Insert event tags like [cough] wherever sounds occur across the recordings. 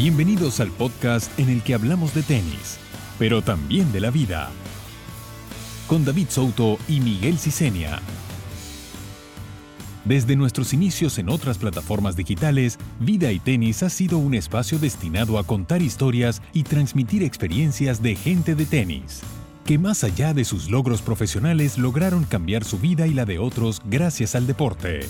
Bienvenidos al podcast en el que hablamos de tenis, pero también de la vida. Con David Souto y Miguel Cicenia. Desde nuestros inicios en otras plataformas digitales, Vida y Tenis ha sido un espacio destinado a contar historias y transmitir experiencias de gente de tenis, que más allá de sus logros profesionales lograron cambiar su vida y la de otros gracias al deporte.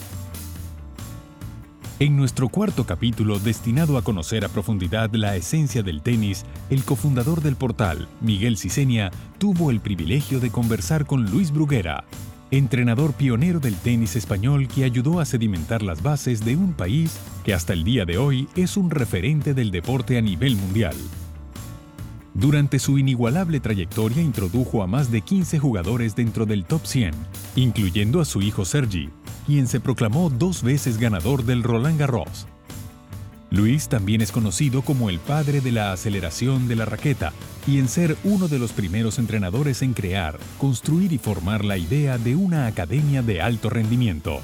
En nuestro cuarto capítulo destinado a conocer a profundidad la esencia del tenis, el cofundador del portal, Miguel Cicenia, tuvo el privilegio de conversar con Luis Bruguera, entrenador pionero del tenis español que ayudó a sedimentar las bases de un país que hasta el día de hoy es un referente del deporte a nivel mundial. Durante su inigualable trayectoria introdujo a más de 15 jugadores dentro del top 100, incluyendo a su hijo Sergi, quien se proclamó dos veces ganador del Roland Garros. Luis también es conocido como el padre de la aceleración de la raqueta y en ser uno de los primeros entrenadores en crear, construir y formar la idea de una academia de alto rendimiento.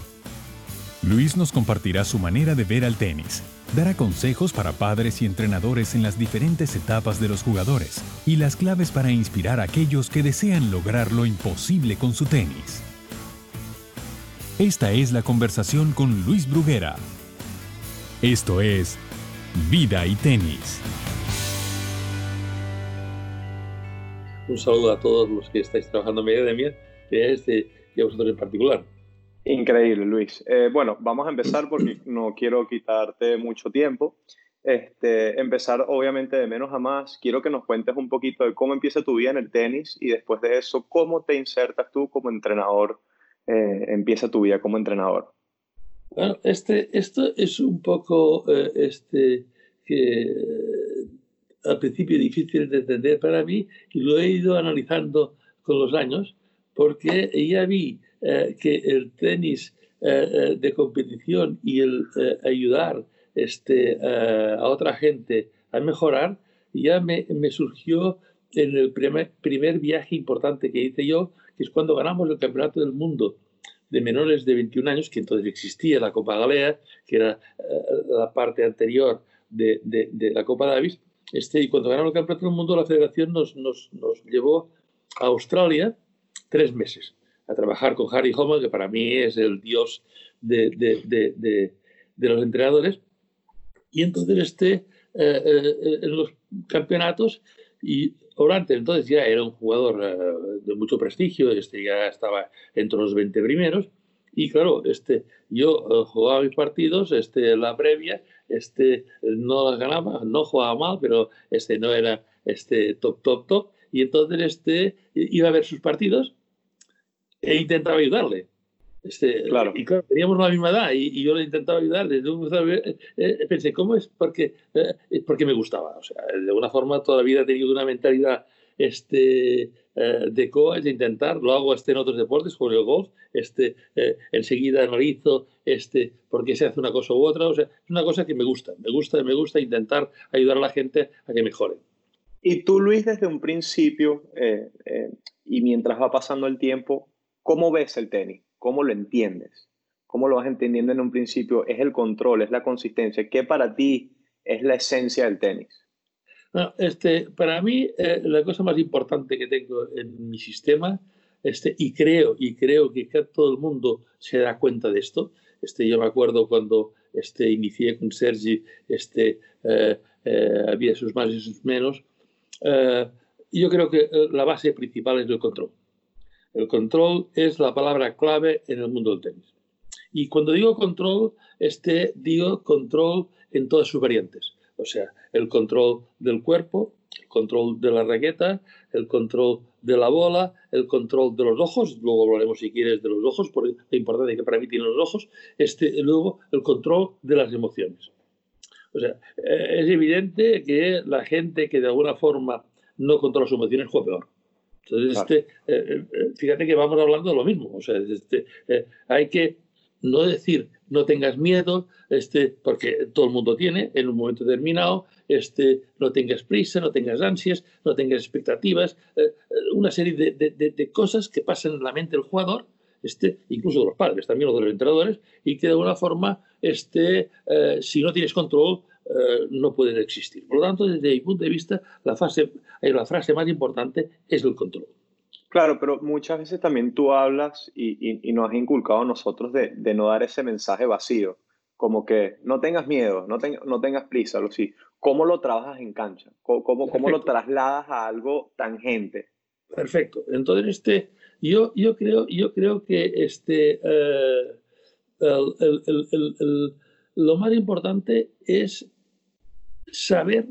Luis nos compartirá su manera de ver al tenis, dará consejos para padres y entrenadores en las diferentes etapas de los jugadores y las claves para inspirar a aquellos que desean lograr lo imposible con su tenis. Esta es la conversación con Luis Bruguera. Esto es Vida y Tenis. Un saludo a todos los que estáis trabajando en mi academia este, y a vosotros en particular. Increíble, Luis. Eh, bueno, vamos a empezar porque [clears throat] no quiero quitarte mucho tiempo. Este, empezar obviamente de menos a más. Quiero que nos cuentes un poquito de cómo empieza tu vida en el tenis y después de eso, cómo te insertas tú como entrenador eh, empieza tu vida como entrenador? Bueno, este, esto es un poco eh, este, que al principio difícil de entender para mí y lo he ido analizando con los años porque ya vi que el tenis de competición y el ayudar este, a otra gente a mejorar ya me, me surgió en el primer, primer viaje importante que hice yo, que es cuando ganamos el Campeonato del Mundo de menores de 21 años, que entonces existía la Copa Galea, que era eh, la parte anterior de, de, la Copa Davis, este, y cuando ganamos el Campeonato del Mundo, la federación nos, nos, nos, llevó a Australia tres meses a trabajar con Harry Homan, que para mí es el dios de, de los entrenadores. Y entonces este, eh, eh, en los campeonatos y Orante entonces ya era un jugador eh, de mucho prestigio, este, ya estaba entre los 20 primeros. Y claro, este, yo eh, jugaba mis partidos, este, la previa, este, no ganaba, no jugaba mal, pero este, no era este, top, top, top. Y entonces este, iba a ver sus partidos e intentaba ayudarle. Este, claro. Y claro, teníamos la misma edad y, yo le intentaba ayudar. Eh, eh, pensé, ¿cómo es? Porque, eh, porque me gustaba. O sea, de alguna forma toda la vida he tenido una mentalidad este, de coach, de intentar, lo hago este en otros deportes, como el golf, este, enseguida analizo este, por qué se hace una cosa u otra. O sea, es una cosa que me gusta, me gusta, me gusta intentar ayudar a la gente a que mejore. Y tú, Luis, desde un principio y mientras va pasando el tiempo, ¿cómo ves el tenis? ¿Cómo lo entiendes? ¿Cómo lo vas entendiendo en un principio? ¿Es el control? ¿Es la consistencia? ¿Qué para ti es la esencia del tenis? este, para mí, eh, la cosa más importante que tengo en mi sistema, este, y creo, y creo que todo el mundo se da cuenta de esto, este, yo me acuerdo cuando este, inicié con Sergi, este, eh, eh, había sus más y sus menos, yo creo que la base principal es el control. El control es la palabra clave en el mundo del tenis. Y cuando digo control, este, digo control en todas sus variantes. O sea, el control del cuerpo, el control de la raqueta, el control de la bola, el control de los ojos, luego hablaremos si quieres de los ojos, por la importancia que para mí tienen los ojos, este, luego el control de las emociones. O sea, eh, es evidente que la gente que de alguna forma no controla sus emociones juega peor. Entonces, este, eh, eh, fíjate que vamos hablando de lo mismo. O sea, este, eh, hay que no decir no tengas miedo, este, porque todo el mundo tiene en un momento determinado, este, no tengas prisa, no tengas ansias, no tengas expectativas, una serie de, de, de, cosas que pasan en la mente del jugador, este, incluso de los padres, también o de los entrenadores, y que de alguna forma, este, si no tienes control, eh, no pueden existir. Por lo tanto, desde mi punto de vista, la, fase, eh, la frase más importante es el control. Claro, pero muchas veces también tú hablas y, y, nos has inculcado a nosotros de, de, no dar ese mensaje vacío, como que no tengas miedo, no, no tengas prisa, lo sí. ¿Cómo lo trabajas en cancha? ¿Cómo, cómo, lo trasladas a algo tangente? Perfecto. Entonces, este, yo, yo, creo, yo creo que este, eh, el, el, el, lo más importante es saber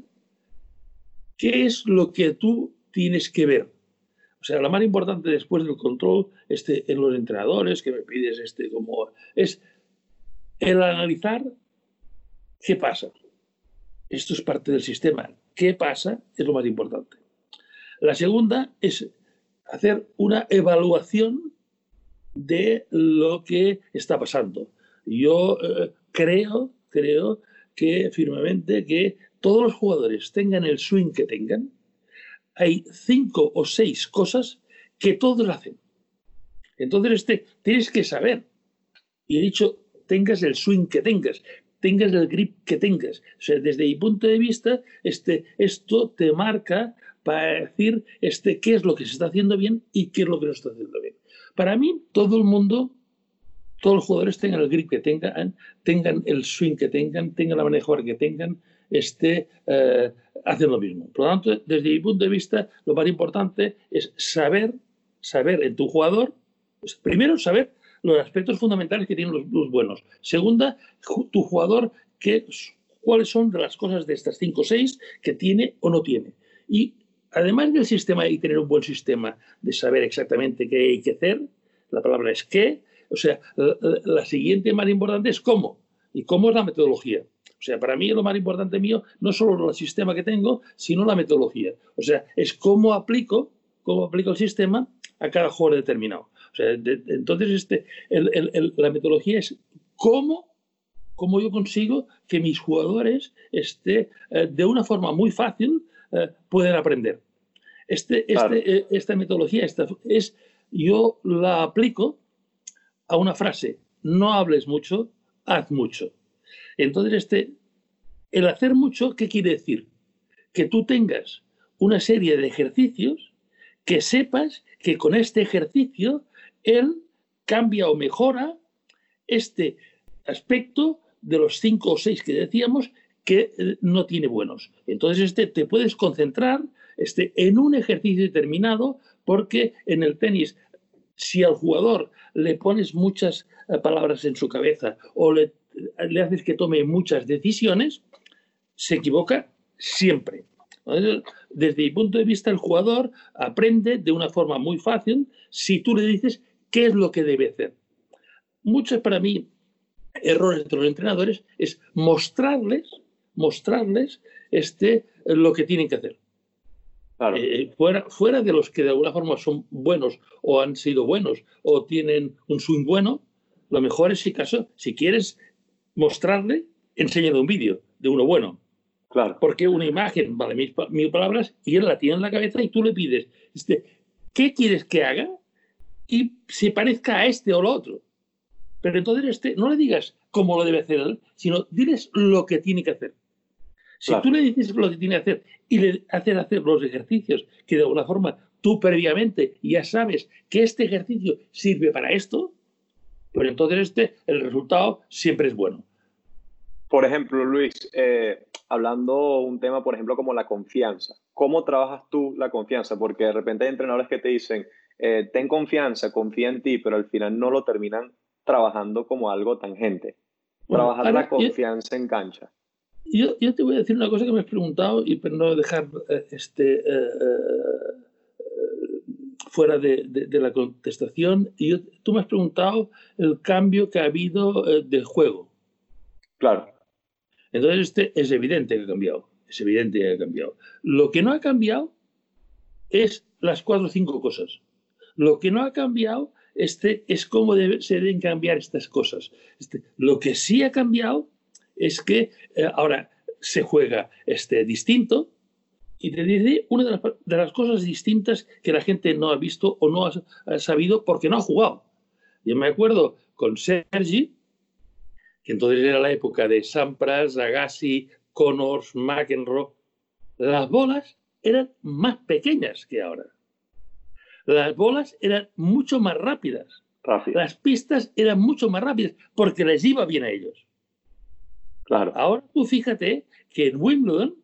qué es lo que tú tienes que ver. O sea, lo más importante después del control este, en los entrenadores que me pides este, como, es el analizar qué pasa. Esto es parte del sistema. ¿Qué pasa? Es lo más importante. La segunda es hacer una evaluación de lo que está pasando. Yo eh, creo, creo que firmemente que todos los jugadores tengan el swing que tengan, hay cinco o seis cosas que todos hacen. Entonces, este, tienes que saber, y he dicho, tengas el swing que tengas, tengas el grip que tengas. O sea, desde mi punto de vista, este, esto te marca para decir este, qué es lo que se está haciendo bien y qué es lo que no está haciendo bien. Para mí, todo el mundo todos los jugadores tengan el grip que tengan, tengan el swing que tengan, tengan la manejo que tengan, este, eh, lo mismo. Por lo tanto, desde mi punto de vista, lo más importante es saber, saber en tu jugador, pues, primero saber los aspectos fundamentales que tienen los, buenos. Segunda, tu jugador, qué, cuáles son las cosas de estas cinco o seis que tiene o no tiene. Y además del sistema y tener un buen sistema de saber exactamente qué hay que hacer, la palabra es qué, o sea, la, siguiente más importante es cómo. ¿Y cómo es la metodología? O sea, para mí lo más importante mío no solo el sistema que tengo, sino la metodología. O sea, es cómo aplico, cómo aplico el sistema a cada jugador determinado. O sea, entonces este, la metodología es cómo, cómo yo consigo que mis jugadores este, eh, de una forma muy fácil eh, puedan aprender. Este, este, eh, esta metodología esta, es, yo la aplico a una frase, no hables mucho, haz mucho. Entonces, este, el hacer mucho, ¿qué quiere decir? Que tú tengas una serie de ejercicios que sepas que con este ejercicio él cambia o mejora este aspecto de los cinco o seis que decíamos que eh, no tiene buenos. Entonces, este, te puedes concentrar este, en un ejercicio determinado porque en el tenis si al jugador le pones muchas eh, palabras en su cabeza o le, haces que tome muchas decisiones, se equivoca siempre. Desde mi punto de vista, el jugador aprende de una forma muy fácil si tú le dices qué es lo que debe hacer. Muchos para mí errores de los entrenadores es mostrarles, mostrarles este, lo que tienen que hacer. Eh, fuera, fuera de los que de alguna forma son buenos o han sido buenos o tienen un swing bueno, lo mejor es si caso, si quieres mostrarle, enséñale un vídeo de uno bueno. Claro. Porque una imagen vale mil, mil, palabras y él la tiene en la cabeza y tú le pides, este, ¿qué quieres que haga? Y se parezca a este o lo otro. Pero entonces este, no le digas cómo lo debe hacer él, sino diles lo que tiene que hacer. Si tú le dices lo que tiene que hacer y le haces hacer los ejercicios que de alguna forma tú previamente ya sabes que este ejercicio sirve para esto, pues entonces este, el resultado siempre es bueno. Por ejemplo, Luis, eh, hablando un tema, por ejemplo, como la confianza. ¿Cómo trabajas tú la confianza? Porque de repente hay entrenadores que te dicen, eh, ten confianza, confía en ti, pero al final no lo terminan trabajando como algo tangente. Trabajar la confianza en cancha. Yo, yo, te voy a decir una cosa que me has preguntado y para no dejar eh, este, eh, fuera de, de, la contestación. Y tú me has preguntado el cambio que ha habido del juego. Claro. Entonces, este es evidente que ha cambiado. Es evidente que ha cambiado. Lo que no ha cambiado es las cuatro o cinco cosas. Lo que no ha cambiado este, es cómo se deben cambiar estas cosas. Este, lo que sí ha cambiado es que eh, ahora se juega este, distinto y te dice una de las, cosas distintas que la gente no ha visto o no ha, sabido porque no ha jugado. Yo me acuerdo con Sergi, que entonces era la época de Sampras, Agassi, Connors, McEnroe, las bolas eran más pequeñas que ahora. Las bolas eran mucho más rápidas. Las pistas eran mucho más rápidas porque les iba bien a ellos. Claro. Ahora tú fíjate que en Wimbledon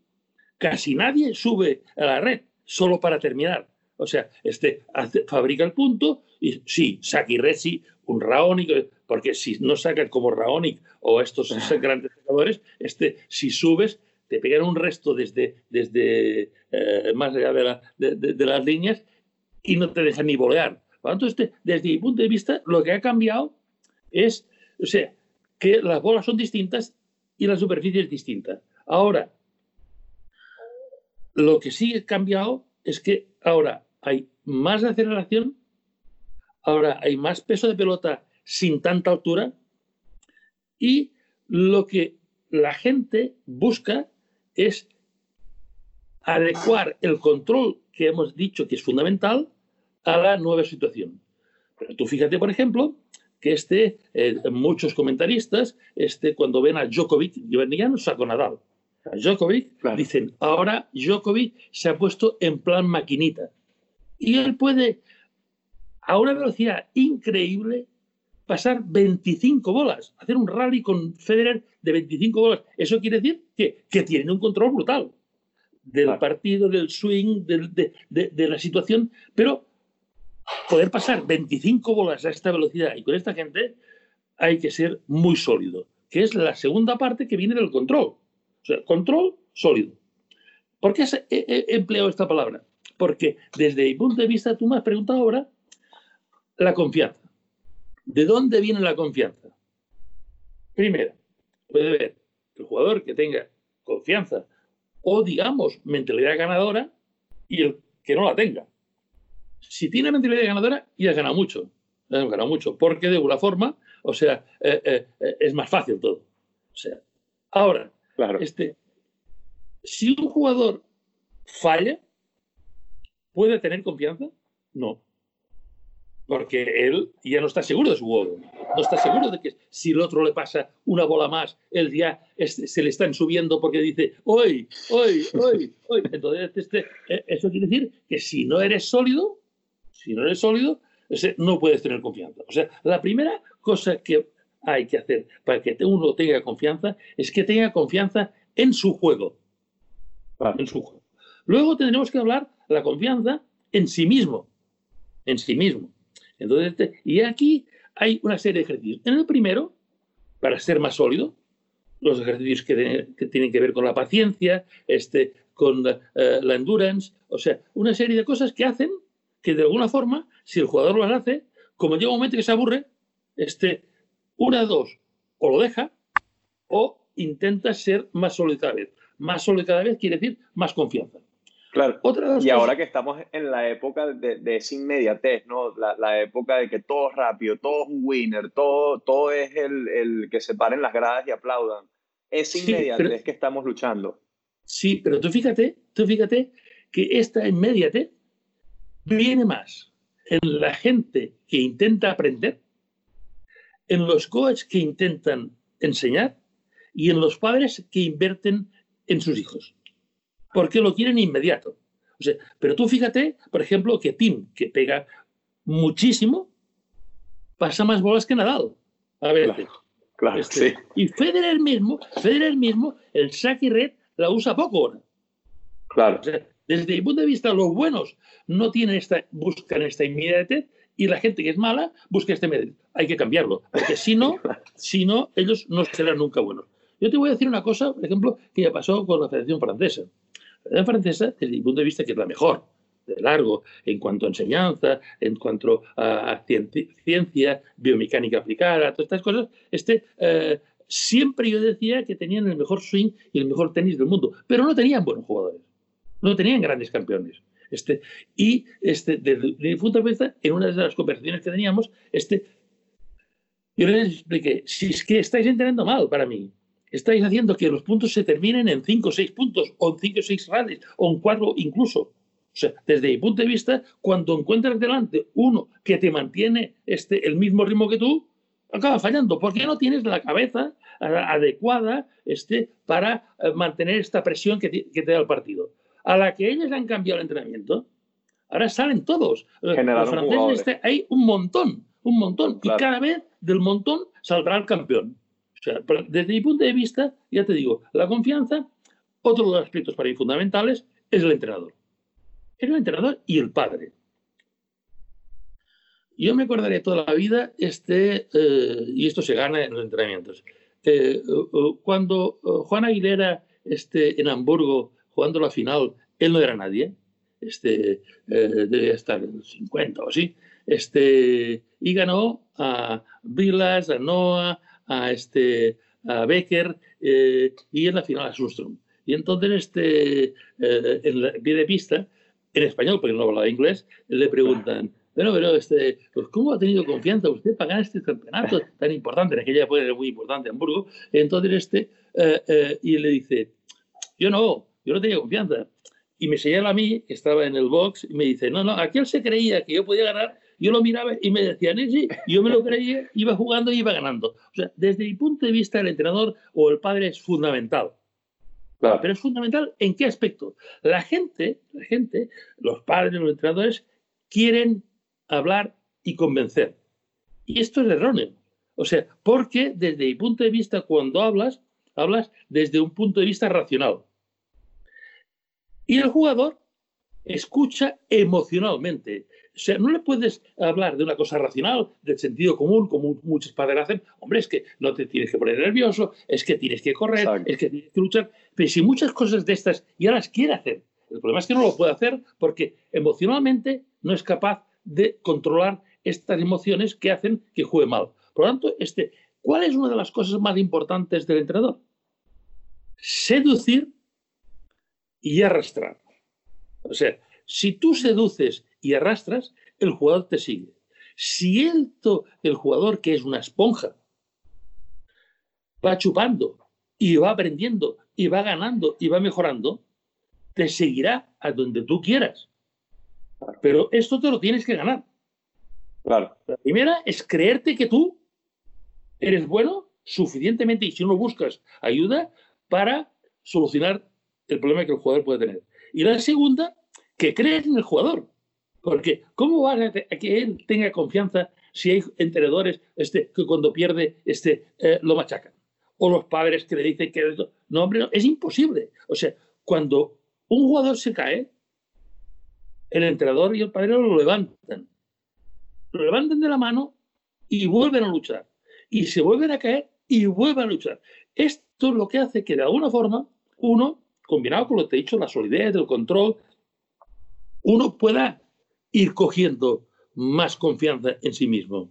casi nadie sube a la red solo para terminar. O sea, este fabrica el punto y sí, Saki Resi, un Raonic, porque si no sacas como Raonic o estos [laughs] grandes jugadores, este, si subes, te pegan un resto desde, desde eh, más allá de, las líneas y no te dejan ni volear. Entonces, desde mi punto de vista, lo que ha cambiado es, o sea, que las bolas son distintas y la superficie es distinta. Ahora, lo que sí ha cambiado es que ahora hay más aceleración, ahora hay más peso de pelota sin tanta altura y lo que la gente busca es adecuar el control que hemos dicho que es fundamental a la nueva situación. Pero tú fíjate, por ejemplo, que este, eh, muchos comentaristas, este, cuando ven a Djokovic, ya no saco Nadal, a Djokovic, dicen, ahora Djokovic se ha puesto en plan maquinita. Y él puede, a una velocidad increíble, pasar 25 bolas, hacer un rally con Federer de 25 bolas. Eso quiere decir que, que tiene un control brutal del partido, del swing, de, de, la situación, pero poder pasar 25 bolas a esta velocidad y con esta gente hay que ser muy sólido, que es la segunda parte que viene del control. O sea, control sólido. ¿Por qué he, empleado esta palabra? Porque desde mi punto de vista, tú me has preguntado ahora la confianza. ¿De dónde viene la confianza? Primero, puede ver el jugador que tenga confianza o, digamos, mentalidad ganadora y el que no la tenga. Si tiene mentalidad ganadora, ya has ganado mucho. Ya has ganado mucho, porque de alguna forma, o sea, eh, eh, eh, es más fácil todo. O sea, ahora, este, si un jugador falla, ¿puede tener confianza? No. Porque él ya no está seguro de su juego. No está seguro de que si el otro le pasa una bola más, él ya se le están subiendo porque dice, hoy, hoy, hoy, hoy. Entonces, este, e, eso quiere decir que si no eres sólido, si no eres sólido, no puedes tener confianza. O sea, la primera cosa que hay que hacer para que uno tenga confianza es que tenga confianza en su juego. En su juego. Luego tendremos que hablar la confianza en sí mismo. En sí mismo. Entonces, este, y aquí hay una serie de ejercicios. En el primero, para ser más sólido, los ejercicios que, tienen que ver con la paciencia, este, con la, eh, la endurance, o sea, una serie de cosas que hacen que de alguna forma, si el jugador lo hace, como llega un momento que se aburre, este, una de dos, o lo deja o intenta ser más sólido cada vez. Más sólido cada vez quiere decir más confianza. Claro. y ahora que estamos en la época de, de esa inmediatez, ¿no? La, época de que todo es rápido, todo es un winner, todo, todo es el, el que se paren las gradas y aplaudan. Esa inmediatez que estamos luchando. Sí, pero tú fíjate, tú fíjate que esta inmediatez viene más en la gente que intenta aprender en los coaches que intentan enseñar y en los padres que invierten en sus hijos. Porque lo quieren inmediato. O sea, pero tú fíjate, por ejemplo, que Tim, que pega muchísimo, pasa más bolas que Nadal. A ver. Claro, este, sí. Y Federer mismo, Federer mismo, el saque red la usa poco ahora. Claro. desde mi punto de vista, los buenos no tienen esta, buscan esta inmediatez y la gente que es mala busca este medio. Hay que cambiarlo, porque si no, [laughs] si no, ellos no serán nunca buenos. Yo te voy a decir una cosa, por ejemplo, que ya pasó con la Federación Francesa. La Federación Francesa, desde mi punto de vista, que es la mejor, de largo, en cuanto a enseñanza, en cuanto a ciencia, biomecánica aplicada, todas estas cosas, este, eh, siempre yo decía que tenían el mejor swing y el mejor tenis del mundo, pero no tenían buenos jugadores, no tenían grandes campeones. Este, y este, desde, mi punto de vista, en una de las conversaciones que teníamos, este, yo les expliqué, si es que estáis entendiendo mal para mí, estáis haciendo que los puntos se terminen en 5 o 6 puntos, o en 5 o 6 rallies, o en 4 incluso. O sea, desde mi punto de vista, cuando encuentras delante uno que te mantiene este, el mismo ritmo que tú, acaba fallando porque no tienes la cabeza adecuada este, para eh, mantener esta presión que, te da el partido. A la que ellos han cambiado el entrenamiento, ahora salen todos. Los franceses este, hay un montón, un montón. Y cada vez del montón saldrá el campeón. O sea, desde mi punto de vista, ya te digo, la confianza, otro de los aspectos para mí fundamentales, es el entrenador. Es el entrenador y el padre. Yo me acordaré toda la vida, este, eh, y esto se gana en los entrenamientos. Eh, cuando eh, Juan Aguilera este, en Hamburgo, jugando la final, él no era nadie, este, debía estar en 50 o así, este, y ganó a Vilas, a Noah, a, este, a Becker y en la final a Sundström. Y entonces, este, en la pie de pista, en español, porque no hablaba inglés, le preguntan, pero, pero, este, pues, ¿cómo ha tenido confianza usted para ganar este campeonato tan importante? En aquella época era muy importante Hamburgo. Entonces, este, eh, eh, y le dice, yo no, yo no tenía confianza. Y me señala a mí, que estaba en el box, y me dice, no, no, aquel se creía que yo podía ganar, yo lo miraba y me decía, sí, yo me lo creía, iba jugando y iba ganando. O sea, desde mi punto de vista, el entrenador o el padre es fundamental. Claro. Pero es fundamental en qué aspecto. La gente, la gente, los padres, los entrenadores, quieren hablar y convencer. Y esto es erróneo. O sea, porque desde mi punto de vista, cuando hablas, hablas desde un punto de vista racional. Y el jugador escucha emocionalmente. O sea, no le puedes hablar de una cosa racional, del sentido común, como muchos padres hacen. Hombre, es que no te tienes que poner nervioso, es que tienes que correr, es que tienes que luchar. Pero si muchas cosas de estas ya las quiere hacer, el problema es que no lo puede hacer porque emocionalmente no es capaz de controlar estas emociones que hacen que juegue mal. Por lo tanto, este, ¿cuál es una de las cosas más importantes del entrenador? Seducir y arrastrar. O sea, si tú seduces y arrastras, el jugador te sigue. Si el, el jugador, que es una esponja, va chupando y va aprendiendo y va ganando y va mejorando, te seguirá a donde tú quieras. Pero esto te lo tienes que ganar. Claro. La primera es creerte que tú eres bueno suficientemente y si no buscas ayuda para solucionar el problema que el jugador puede tener. Y la segunda, que crees en el jugador. Porque ¿cómo vas a, que él tenga confianza si hay entrenadores este, que cuando pierde este, eh, lo machacan? O los padres que le dicen que... No, hombre, es imposible. O sea, cuando un jugador se cae, el entrenador y el padrino lo levantan. Lo levantan de la mano y vuelven a luchar. Y se vuelven a caer y vuelven a luchar. Esto es lo que hace que de alguna forma uno, combinado con lo que te he dicho, la solidez, el control, uno pueda ir cogiendo más confianza en sí mismo.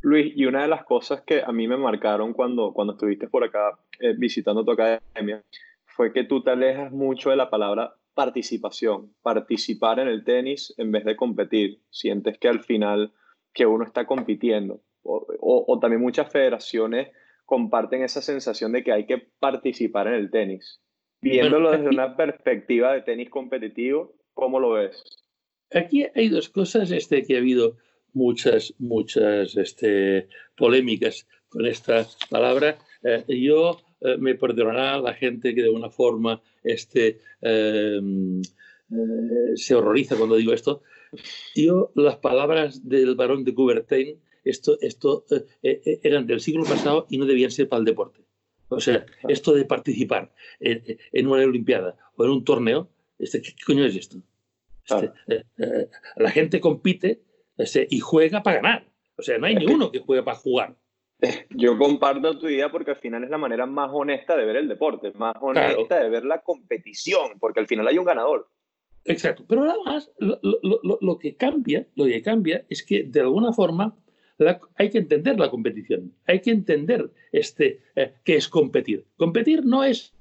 Luis, y una de las cosas que a mí me marcaron cuando, cuando estuviste por acá eh, visitando tu academia fue que tú te alejas mucho de la palabra participación, participar en el tenis en vez de competir. Sientes que al final que uno está compitiendo. O, también muchas federaciones comparten esa sensación de que hay que participar en el tenis. Viéndolo desde una perspectiva de tenis competitivo, ¿cómo lo ves? Aquí hay dos cosas este, que ha habido muchas, muchas este, polémicas con esta palabra. Eh, yo eh, me perdonará la gente que de una forma este, em, eh, se horroriza cuando digo esto. Yo, las palabras del barón de Coubertin, esto, esto eran del siglo pasado y no debían ser para el deporte. O sea, esto de participar en, una Olimpiada o en un torneo, este, ¿qué coño es esto? Este, la gente compite este, y juega para ganar. O sea, no hay ni uno que juegue para jugar. [laughs] Yo comparto tu idea porque al final es la manera más honesta de ver el deporte, más honesta de ver la competición, porque al final hay un ganador. Exacto, pero lo, lo, lo, que cambia, lo que cambia es que de alguna forma hay que entender la competición, hay que entender este, eh, qué es competir. Competir no es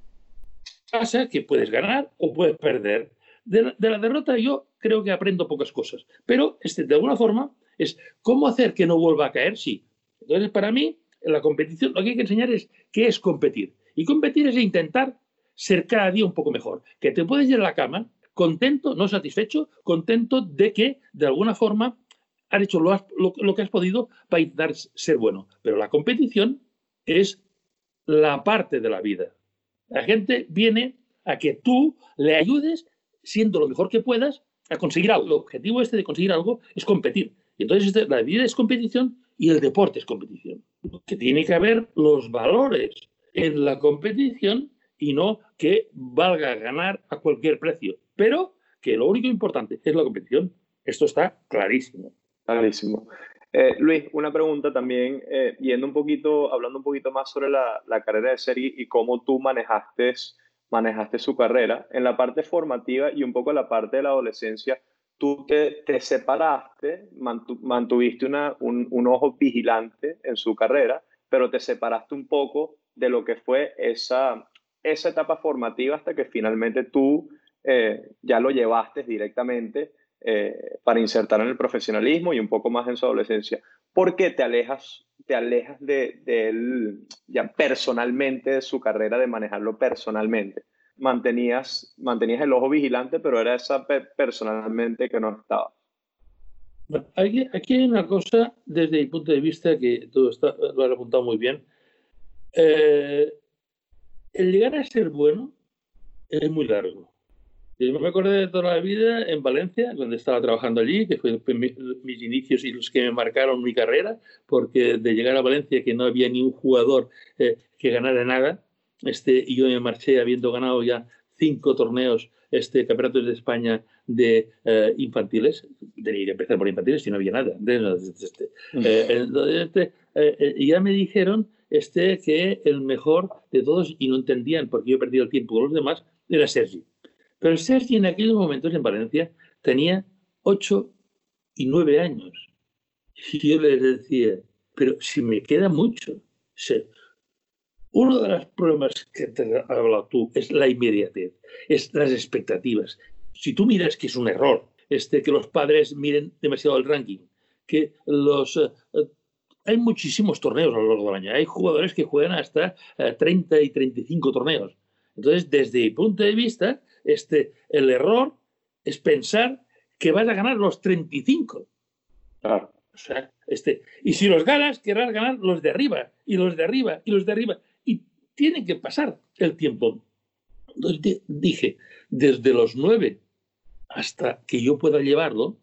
pasa que puedes ganar o puedes perder. De la, de la, derrota yo creo que aprendo pocas cosas, pero este, de alguna forma es cómo hacer que no vuelva a caer, sí, entonces, para mí, en la competición lo que hay que enseñar es qué es competir. Y competir es intentar ser cada día un poco mejor. Que te puedes ir a la cama contento, no satisfecho, contento de que, de alguna forma, has hecho lo, lo, que has podido para intentar ser bueno. Pero la competición es la parte de la vida. La gente viene a que tú le ayudes, siendo lo mejor que puedas, a conseguir algo. El objetivo este de conseguir algo es competir. Entonces este, la vida es competición y el deporte es competición. Que tiene que haber los valores en la competición y no que valga ganar a cualquier precio. Pero que lo único importante es la competición. Esto está clarísimo. Clarísimo. Eh, Luis, una pregunta también, eh, yendo un poquito, hablando un poquito más sobre la, la, carrera de Sergi y cómo tú manejaste, manejaste su carrera. En la parte formativa y un poco en la parte de la adolescencia, tú te, te separaste, mantuviste una, un, un, ojo vigilante en su carrera, pero te separaste un poco de lo que fue esa, esa etapa formativa hasta que finalmente tú eh, ya lo llevaste directamente eh, para insertar en el profesionalismo y un poco más en su adolescencia. ¿Por qué te alejas, te alejas de, él ya personalmente de su carrera, de manejarlo personalmente? Mantenías, mantenías el ojo vigilante, pero era esa personalmente que no estaba. aquí, aquí, hay una cosa desde mi punto de vista que tú está, lo has apuntado muy bien. Eh, el llegar a ser bueno es muy largo. Yo me acordé de toda la vida en Valencia, donde estaba trabajando allí, que fue mis inicios y los que me marcaron mi carrera, porque de llegar a Valencia que no había ni un jugador eh, que ganara nada, este, y yo me marché habiendo ganado ya cinco torneos, este, campeonatos de España de eh, infantiles, tenía que empezar por infantiles si no había nada. Este, eh, este, y ya me dijeron este, que el mejor de todos, y no entendían porque yo perdí el tiempo con los demás, era Sergi. Pero Sergi en aquellos momentos en Valencia tenía ocho y nueve años. Y yo les decía, pero si me queda mucho. uno de los problemas que te has hablado tú es la inmediatez, es las expectativas. Si tú miras que es un error, este, que los padres miren demasiado el ranking, que los... Eh, hay muchísimos torneos a lo largo del año. Hay jugadores que juegan hasta 30 eh, y 35 torneos. Entonces, desde mi punto de vista, este, el error es pensar que vas a ganar los 35. Claro. O sea, este, y si los ganas, querrás ganar los de arriba, y los de arriba, y los de arriba. Y tiene que pasar el tiempo. Entonces dije, desde los nueve hasta que yo pueda llevarlo,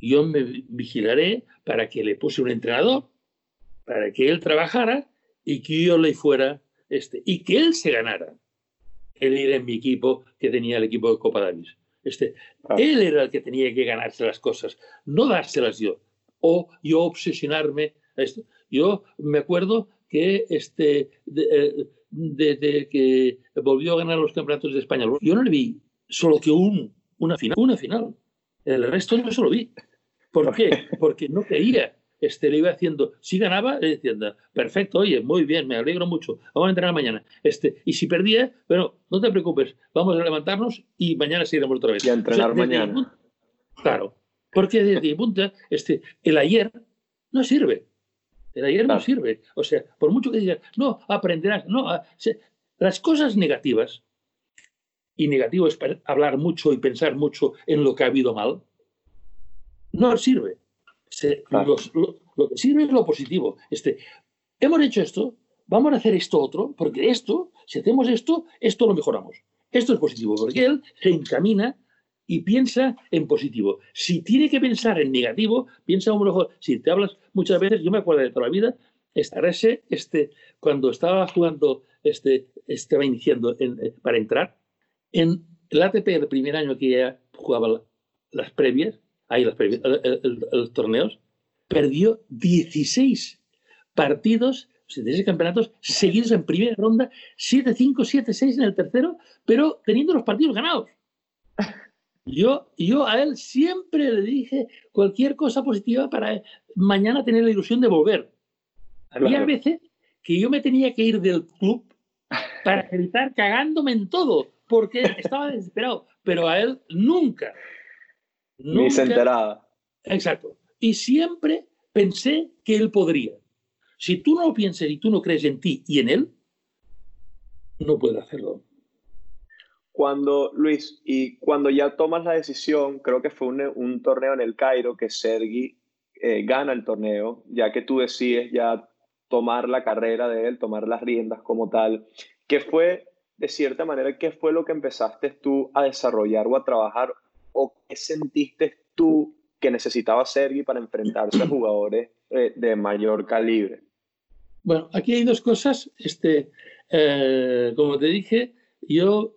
yo me vigilaré para que le puse un entrenador, para que él trabajara y que yo le fuera, este, y que él se ganara él era en mi equipo que tenía el equipo de Copa Davis. Este, ah. Él era el que tenía que ganarse las cosas, no dárselas yo. O yo obsesionarme. esto. Yo me acuerdo que este, eh, desde que volvió a ganar los campeonatos de España, yo no le vi solo que un, una final. Una final. El resto no se lo vi. ¿Por qué? [laughs] Porque no quería este, le iba haciendo, si ganaba, le decía, perfecto, oye, muy bien, me alegro mucho, vamos a entrenar mañana. Este, y si perdía, bueno, no te preocupes, vamos a levantarnos y mañana seguiremos otra vez. Y a entrenar mañana. claro, porque desde mi punto, este, el ayer no sirve. El ayer no sirve. O sea, por mucho que digas, no, aprenderás, no, las cosas negativas, y negativo es hablar mucho y pensar mucho en lo que ha habido mal, no sirve lo, que sirve es lo positivo. Este, hemos hecho esto, vamos a hacer esto otro, porque esto, si hacemos esto, esto lo mejoramos. Esto es positivo, porque él se encamina y piensa en positivo. Si tiene que pensar en negativo, piensa un mejor. Si te hablas muchas veces, yo me acuerdo de toda la vida, estarse este, cuando estaba jugando, este, estaba iniciando eh, para entrar, en el ATP, el primer año que ya jugaba las previas, ahí los, los torneos, perdió 16 partidos, 16 campeonatos seguidos en primera ronda, 7-5, 7-6 en el tercero, pero teniendo los partidos ganados. Yo, yo a él siempre le dije cualquier cosa positiva para mañana tener la ilusión de volver. Había veces que yo me tenía que ir del club para gritar cagándome en todo, porque estaba desesperado, pero a él nunca, ni se enteraba. Exacto. Y siempre pensé que él podría. Si tú no lo piensas y tú no crees en ti y en él, no puede hacerlo. Cuando, Luis, y cuando ya tomas la decisión, creo que fue un, torneo en el Cairo que Sergi eh, gana el torneo, ya que tú decides ya tomar la carrera de él, tomar las riendas como tal. ¿Qué fue, de cierta manera, qué fue lo que empezaste tú a desarrollar o a trabajar o qué sentiste tú que necesitaba Sergi para enfrentarse a jugadores eh, de mayor calibre? Bueno, aquí hay dos cosas. Este, eh, como te dije, yo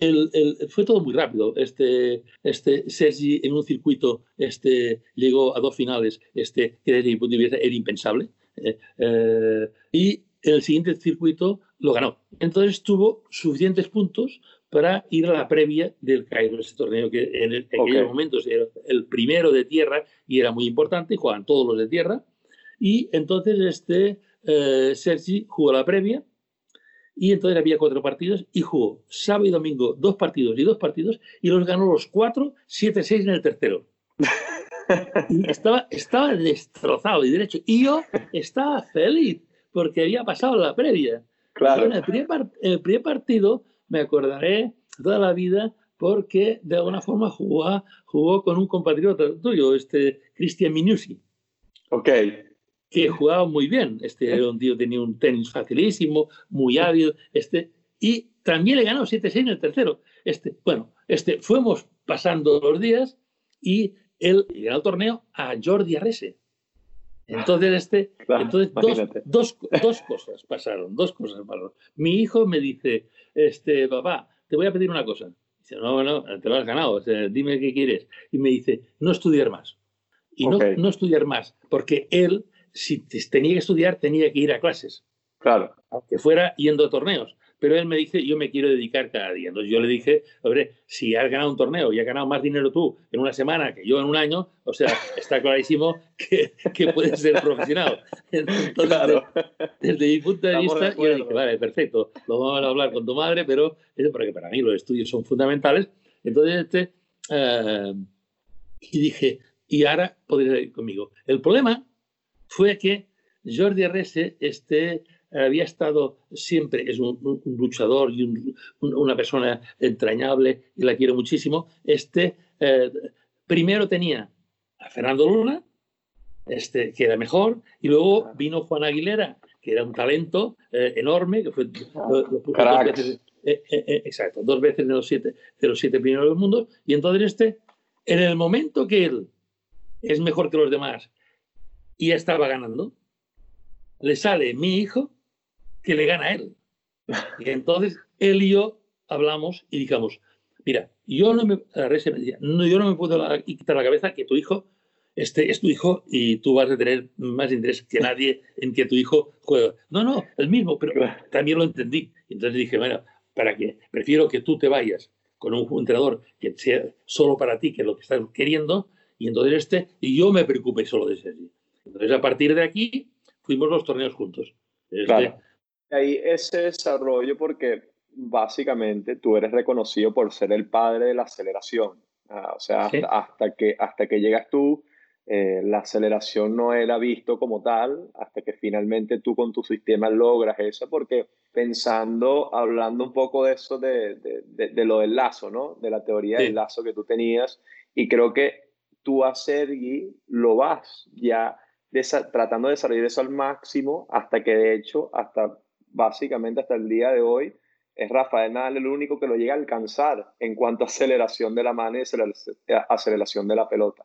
el, fue todo muy rápido. Este, este Sergi en un circuito este, llegó a dos finales este, que desde mi punto de vista era impensable. Eh, eh, y en el siguiente circuito lo ganó. Entonces tuvo suficientes puntos para ir a la previa del Cairo, ese torneo que en, aquellos momentos era el primero de tierra y era muy importante, jugaban todos los de tierra. Y entonces este eh, Sergi jugó la previa y entonces había cuatro partidos y jugó sábado y domingo dos partidos y dos partidos y los ganó los cuatro, siete, seis en el tercero. [laughs] Y estaba, estaba destrozado y derecho. Y yo estaba feliz porque había pasado la previa. Claro. En el primer, el primer partido me acordaré toda la vida porque de alguna forma jugó, jugó con un compatriota tuyo, este Cristian Minusi. Ok que jugaba muy bien. Este era un tío tenía un tenis facilísimo, muy hábil, este, y también le ganó 7-6 en el tercero. Este, bueno, este, fuimos pasando los días y él ganó el torneo a Jordi Arrese. Entonces, este, entonces dos, dos, cosas pasaron, dos cosas pasaron. Mi hijo me dice, este, papá, te voy a pedir una cosa. Dice, no, no, te lo has ganado, dime qué quieres. Y me dice, no estudiar más. Y no, no estudiar más, porque él si tenía que estudiar, tenía que ir a clases. Claro. Aunque fuera yendo a torneos. Pero él me dice, yo me quiero dedicar cada día. Entonces yo le dije, hombre, si has ganado un torneo y has ganado más dinero tú en una semana que yo en un año, o sea, está clarísimo que, que puedes ser profesional. [laughs] Entonces, claro. desde, mi punto de vista, yo le dije, vale, perfecto, lo vamos a hablar con tu madre, pero eso porque para mí los estudios son fundamentales. Entonces, este, eh, y dije, y ahora podrías ir conmigo. El problema fue que Jordi Arrese este, había estado siempre, es un, luchador y una persona entrañable y la quiero muchísimo. Este, eh, primero tenía a Fernando Luna, este, que era mejor, y luego vino Juan Aguilera, que era un talento eh, enorme, que fue dos veces, eh, exacto, dos veces de los siete, de los siete primeros del mundo, y entonces este, en el momento que él es mejor que los demás y ya estaba ganando, le sale mi hijo que le gana a él. Y entonces él y yo hablamos y digamos, mira, yo no me, no, yo no me puedo quitar la cabeza que tu hijo este es tu hijo y tú vas a tener más interés que nadie en que tu hijo juegue. No, no, el mismo, pero también lo entendí. Entonces dije, bueno, ¿para qué? Prefiero que tú te vayas con un entrenador que sea solo para ti, que es lo que estás queriendo, y entonces este, y yo me preocupe solo de ese. Entonces, a partir de aquí, fuimos los torneos juntos. Este. Ahí ese desarrollo, porque básicamente tú eres reconocido por ser el padre de la aceleración. Ah, o sea, hasta, que, hasta que llegas tú, eh, la aceleración no era visto como tal, hasta que finalmente tú con tu sistema logras eso, porque pensando, hablando un poco de eso, de, de, de, lo del lazo, ¿no? De la teoría del lazo que tú tenías, y creo que tú a Sergi lo vas ya tratando de desarrollar eso al máximo hasta que de hecho, hasta básicamente hasta el día de hoy, es Rafael Nadal el único que lo llega a alcanzar en cuanto a aceleración de la mano y aceleración de la pelota.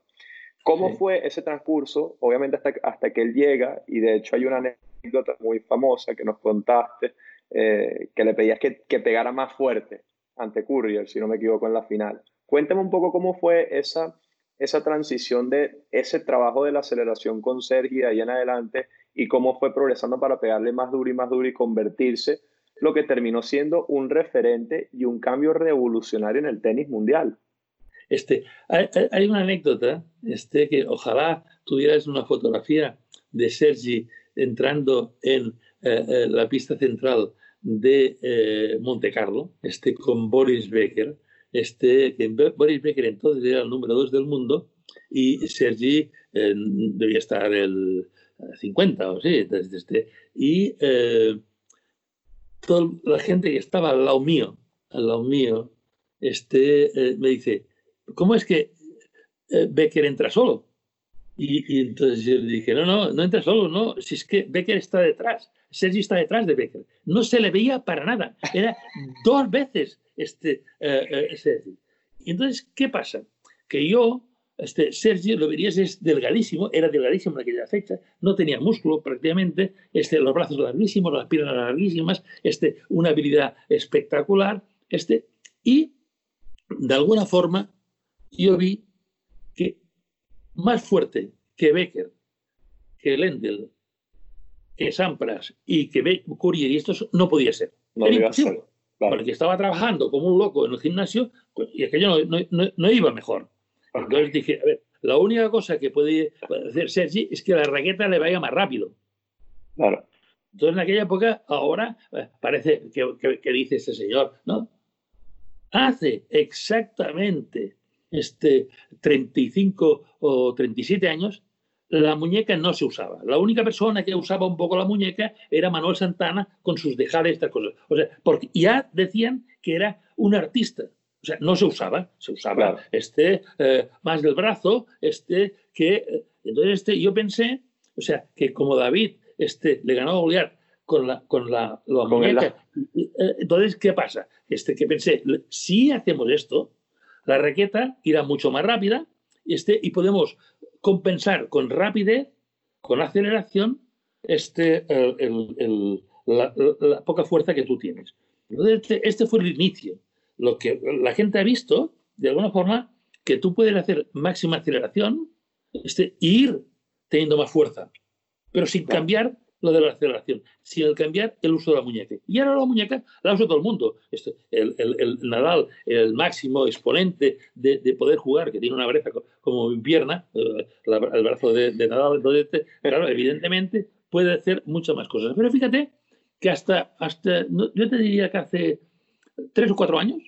¿Cómo fue ese transcurso? Obviamente hasta, hasta que él llega, y de hecho hay una anécdota muy famosa que nos contaste, eh, que le pedías que, que, pegara más fuerte ante Courier, si no me equivoco, en la final. Cuéntame un poco cómo fue esa esa transición de ese trabajo de la aceleración con Sergi de ahí en adelante y cómo fue progresando para pegarle más duro y más duro y convertirse lo que terminó siendo un referente y un cambio revolucionario en el tenis mundial. Este, hay, una anécdota este, que ojalá tuvieras una fotografía de Sergi entrando en eh, eh, la pista central de eh, Monte Carlo este, con Boris Becker este, que Boris Becker entonces era el número dos del mundo y Sergi eh, debía estar el 50 o sí. Este, y eh, toda la gente que estaba al lado mío, al lado mío, este, eh, me dice, ¿cómo es que Becker entra solo? Y, entonces yo dije, no, no, no entra solo, no, si es que Becker está detrás, Sergi está detrás de Becker. No se le veía para nada, era [laughs] dos veces este eh, eh, Sergi. Y entonces, ¿qué pasa? Que yo, este, Sergi, lo verías, es delgadísimo, era delgadísimo en aquella fecha, no tenía músculo prácticamente, este, los brazos larguísimos, las piernas larguísimas, este, una habilidad espectacular, este, y de alguna forma yo vi que más fuerte que Becker, que Lendl, que Sampras y que Courier y estos no podía ser. No Era imposible. Porque estaba trabajando como un loco en el gimnasio y aquello no, no, iba mejor. Entonces dije, a ver, la única cosa que puede hacer Sergi es que la raqueta le vaya más rápido. Claro. Entonces en aquella época, ahora eh, parece que, que dice este señor, ¿no? Hace exactamente este, 35 o 37 años, la muñeca no se usaba. La única persona que usaba un poco la muñeca era Manuel Santana con sus dejadas estas cosas. O sea, porque ya decían que era un artista. O sea, no se usaba, se usaba este eh, más del brazo, este que eh, entonces este yo pensé, o sea, que como David este le ganó a Goliat con la con la, muñeca, eh, entonces qué pasa? Este que pensé, si hacemos esto, la raqueta irá mucho más rápida este, y podemos compensar con rapidez, con aceleración, este, la, poca fuerza que tú tienes. Este, este, fue el inicio. Lo que la gente ha visto, de alguna forma, que tú puedes hacer máxima aceleración este, e ir teniendo más fuerza, pero sin cambiar lo de la aceleración, sin el cambiar el uso de la muñeca. Y ahora la muñeca la usa todo el mundo. Este, el, el, Nadal, el máximo exponente de, de, poder jugar, que tiene una brecha como mi pierna, eh, el brazo de, Nadal, entonces, claro, evidentemente puede hacer muchas más cosas. Pero fíjate que hasta, hasta yo te diría que hace tres o cuatro años,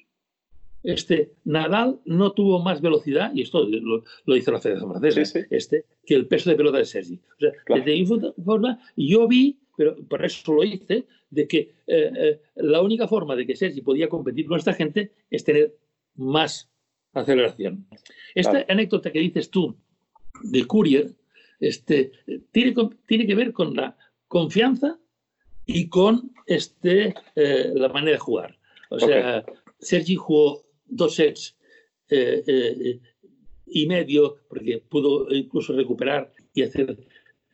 este, Nadal no tuvo más velocidad, y esto lo, lo hizo la Federación Francesa, Este, que el peso de pelota de Sergi. O sea, desde forma, yo vi, pero por eso lo hice, de que eh, eh, la única forma de que Sergi podía competir con esta gente es tener más aceleración. Esta anécdota que dices tú de Courier este, tiene, tiene que ver con la confianza y con este, eh, la manera de jugar. O sea, Sergi jugó dos sets eh, eh, y medio, porque pudo incluso recuperar y hacer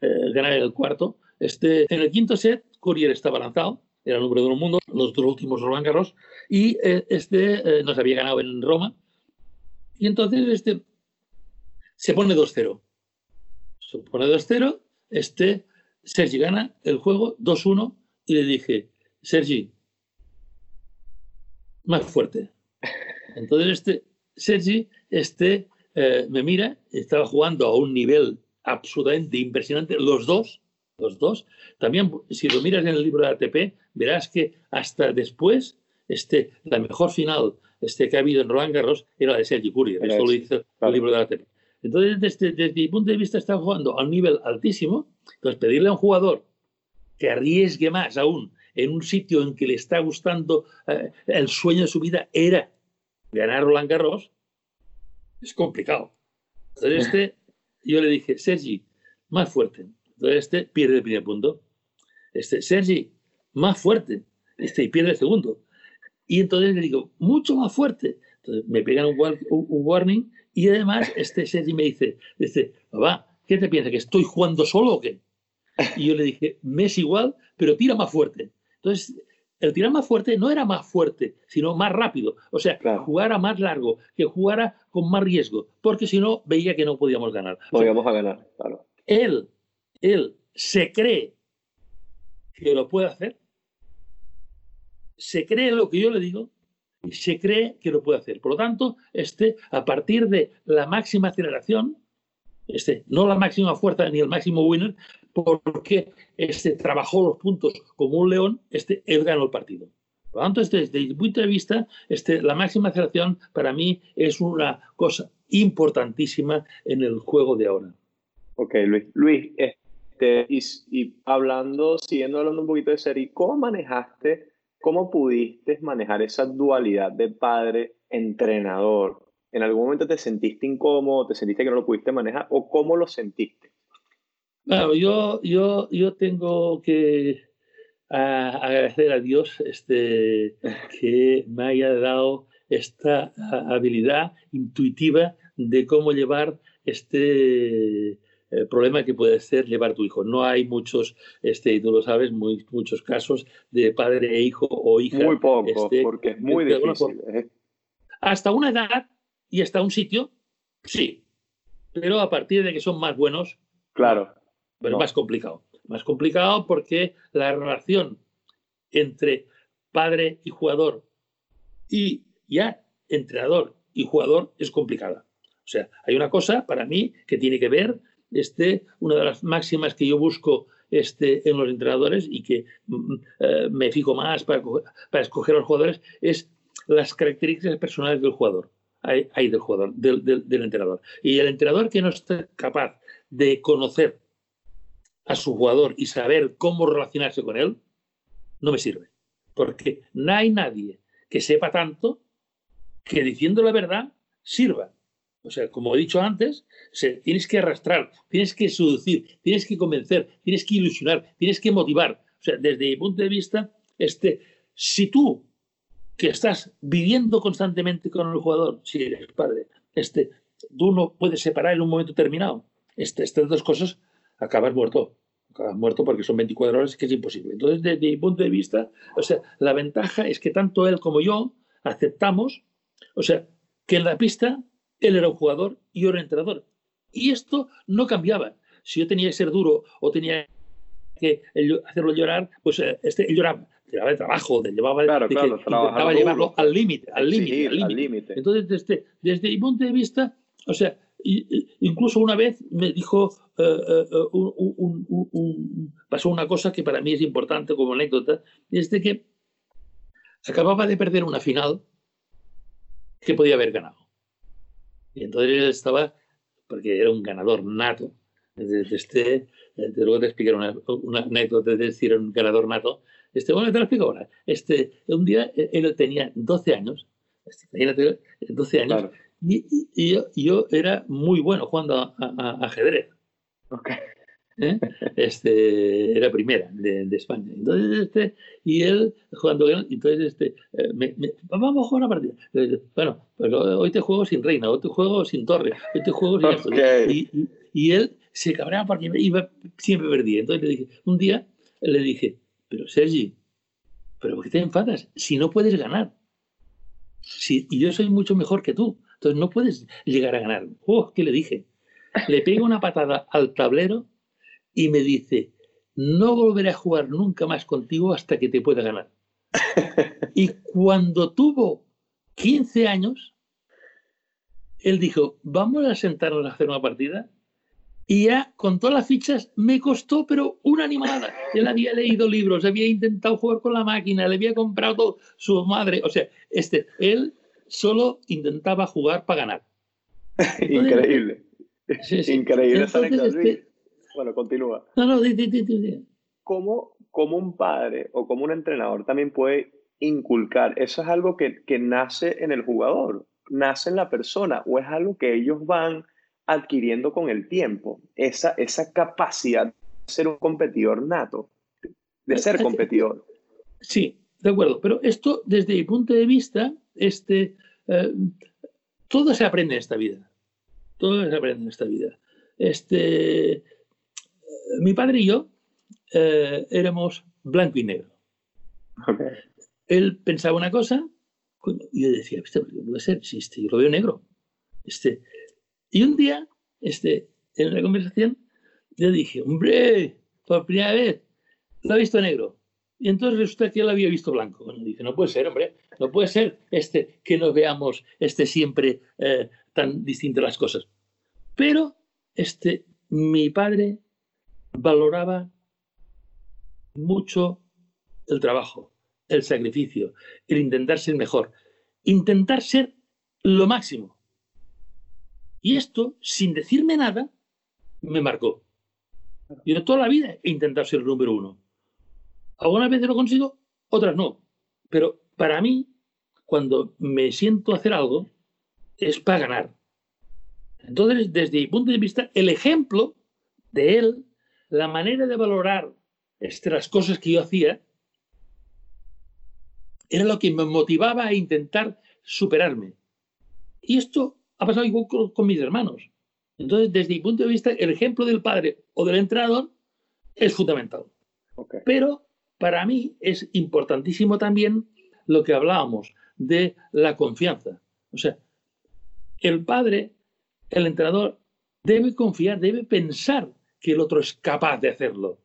eh, ganar el cuarto. Este, en el quinto set, Courier estaba lanzado, era el número uno del mundo, los dos últimos Roland Garros, y este nos había ganado en Roma. Y entonces este, se pone 2-0. Se pone 2-0, este, Sergi gana el juego 2-1 y le dije, Sergi, más fuerte. [laughs] Entonces este Sergi este, eh, me mira, estaba jugando a un nivel absolutamente impresionante, los dos, los dos. También, si lo miras en el libro de ATP, verás que hasta después, este, la mejor final este, que ha habido en Roland Garros era la de Sergi Courier. Esto lo dice el libro de ATP. Entonces, desde, desde, mi punto de vista, está jugando a un nivel altísimo. Entonces, pedirle a un jugador que arriesgue más aún en un sitio en que le está gustando eh, el sueño de su vida era ganar Roland Garros es complicado. Entonces este, yo le dije, Sergi, más fuerte. Entonces este pierde el primer punto. Este, Sergi, más fuerte. Este, y pierde el segundo. Y entonces le digo, mucho más fuerte. Entonces me pegan un, warning y además este Sergi me dice, dice, papá, ¿qué te piensas? ¿Que estoy jugando solo o qué? Y yo le dije, me es igual, pero tira más fuerte. Entonces el tirar más fuerte no era más fuerte, sino más rápido. O sea, jugara más largo, que jugara con más riesgo, porque si no, veía que no podíamos ganar. Podíamos ganar, claro. Él, él se cree que lo puede hacer, se cree lo que yo le digo y se cree que lo puede hacer. Por lo tanto, este, a partir de la máxima aceleración, este, no la máxima fuerza ni el máximo winner, porque este, trabajó los puntos como un león, este, él ganó el partido. Por lo tanto, este, desde mi punto de vista, este, la máxima aceleración para mí es una cosa importantísima en el juego de ahora. Ok, Luis. Luis, este, y, hablando, siguiendo hablando un poquito de serie, ¿cómo manejaste, cómo pudiste manejar esa dualidad de padre-entrenador ¿En algún momento te sentiste incómodo, te sentiste que no lo pudiste manejar o cómo lo sentiste? Bueno, yo, yo, yo tengo que agradecer a Dios este, que me haya dado esta habilidad intuitiva de cómo llevar este eh, problema que puede ser llevar tu hijo. No hay muchos, este, tú lo sabes, muy, muchos casos de padre e hijo o hija. Muy poco, este, porque es muy difícil. ¿eh? Hasta una edad y hasta un sitio, sí. Pero a partir de que son más buenos, claro. Pero más complicado. Más complicado porque la relación entre padre y jugador y ya entrenador y jugador es complicada. O sea, hay una cosa para mí que tiene que ver, este, una de las máximas que yo busco este, en los entrenadores y que mm, mm, eh, me fijo más para, para, escoger a los jugadores es las características personales del jugador, hay, del jugador, del, del, entrenador. Y el entrenador que no esté capaz de conocer a su jugador y saber cómo relacionarse con él, no me sirve. Porque no hay nadie que sepa tanto que diciendo la verdad sirva. O sea, como he dicho antes, tienes que arrastrar, tienes que seducir, tienes que convencer, tienes que ilusionar, tienes que motivar. O sea, desde mi punto de vista, este, si tú, que estás viviendo constantemente con el jugador, si eres padre, este, tú no puedes separar en un momento determinado este, estas dos cosas, acabas muerto. Acabas muerto porque son 24 horas que es imposible. Entonces, desde mi punto de vista, o sea, la ventaja es que tanto él como yo aceptamos, o sea, que en la pista él era un jugador y yo era entrenador. Y esto no cambiaba. Si yo tenía que ser duro o tenía que hacerlo llorar, pues eh, este, él lloraba, llevaba de trabajo, de, llevaba claro, de claro, intentaba llevarlo al límite, al límite, al límite. Entonces, desde, desde mi punto de vista, o sea, incluso una vez me dijo, eh, eh, un, pasó una cosa que para mí es importante como anécdota, y es de que acababa de perder una final que podía haber ganado. Y entonces él estaba, porque era un ganador nato, desde este, luego te explicaré una, una, anécdota de decir un ganador nato. Este, bueno, te lo explico ahora. Este, un día él tenía 12 años, este, imagínate, 12 años, y, yo, yo, era muy bueno jugando a, a, ajedrez. Okay. ¿Eh? Este, era primera de, de, España. Entonces, este, y él jugando, entonces, este, eh, me, me, vamos a jugar una partida. Bueno, pero hoy te juego sin reina, hoy te juego sin torre, hoy te juego sin okay. y, y, él se cabreaba porque iba, siempre perdía. Entonces le dije, un día le dije, pero Sergi, ¿pero por qué te enfadas? Si no puedes ganar. Si, y yo soy mucho mejor que tú. Entonces no puedes llegar a ganar. ¡Oh, qué le dije! Le pego una patada al tablero y me dice, no volveré a jugar nunca más contigo hasta que te pueda ganar. [laughs] Y cuando tuvo 15 años, él dijo, vamos a sentarnos a hacer una partida. Y ya con todas las fichas me costó, pero una animada. Él había leído libros, había intentado jugar con la máquina, le había comprado todo, su madre. O sea, este, él solo intentaba jugar para ganar. [laughs] Increíble. Increíble esa este, Bueno, continúa. No, no, di, di, di, ¿Cómo, ¿Cómo, un padre o como un entrenador también puede inculcar? ¿Eso es algo que, que nace en el jugador? ¿Nace en la persona? ¿O es algo que ellos van adquiriendo con el tiempo? Esa, esa capacidad de ser un competidor nato, de ser competidor. Sí, de acuerdo. Pero esto, desde mi punto de vista, este, eh, todo se aprende en esta vida. Todo se aprende en esta vida. Este, mi padre y yo eh, éramos blanco y negro. Él pensaba una cosa y yo decía, ¿qué puede ser? Si este, yo lo veo negro. Este, y un día, este, en una conversación, yo dije, hombre, por primera vez lo he visto negro. Y entonces resulta que él había visto blanco. Bueno, dice, no puede ser, hombre, no puede ser este, que nos veamos este, siempre eh, tan distintas las cosas. Pero este, mi padre valoraba mucho el trabajo, el sacrificio, el intentar ser mejor, intentar ser lo máximo. Y esto, sin decirme nada, me marcó. Yo toda la vida he intentado ser el número uno. Algunas veces lo consigo, otras no. Pero para mí, cuando me siento a hacer algo, es para ganar. Entonces, desde mi punto de vista, el ejemplo de él, la manera de valorar las cosas que yo hacía, era lo que me motivaba a intentar superarme. Y esto ha pasado igual con, mis hermanos. Entonces, desde mi punto de vista, el ejemplo del padre o del entrenador es fundamental. Pero para mí es importantísimo también lo que hablábamos de la confianza. O sea, el padre, el entrenador, debe confiar, debe pensar que el otro es capaz de hacerlo.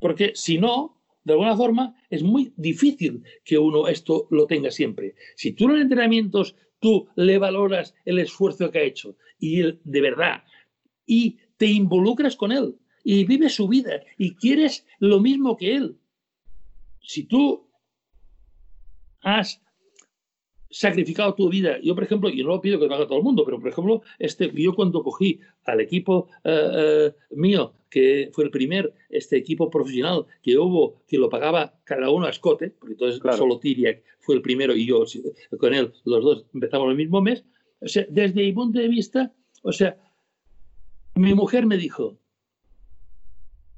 Porque si no, de alguna forma, es muy difícil que uno esto lo tenga siempre. Si tú en los entrenamientos tú le valoras el esfuerzo que ha hecho y de verdad y te involucras con él y vives su vida y quieres lo mismo que él. Si tú has sacrificado tu vida. Yo, por ejemplo, y no lo pido que lo haga todo el mundo, pero por ejemplo, este, yo cuando cogí al equipo eh, eh, mío, que fue el primer este equipo profesional que hubo, que lo pagaba cada uno a escote, porque entonces solo Tiriac fue el primero y yo con él, los dos empezamos el mismo mes. O sea, desde mi punto de vista, o sea, mi mujer me dijo,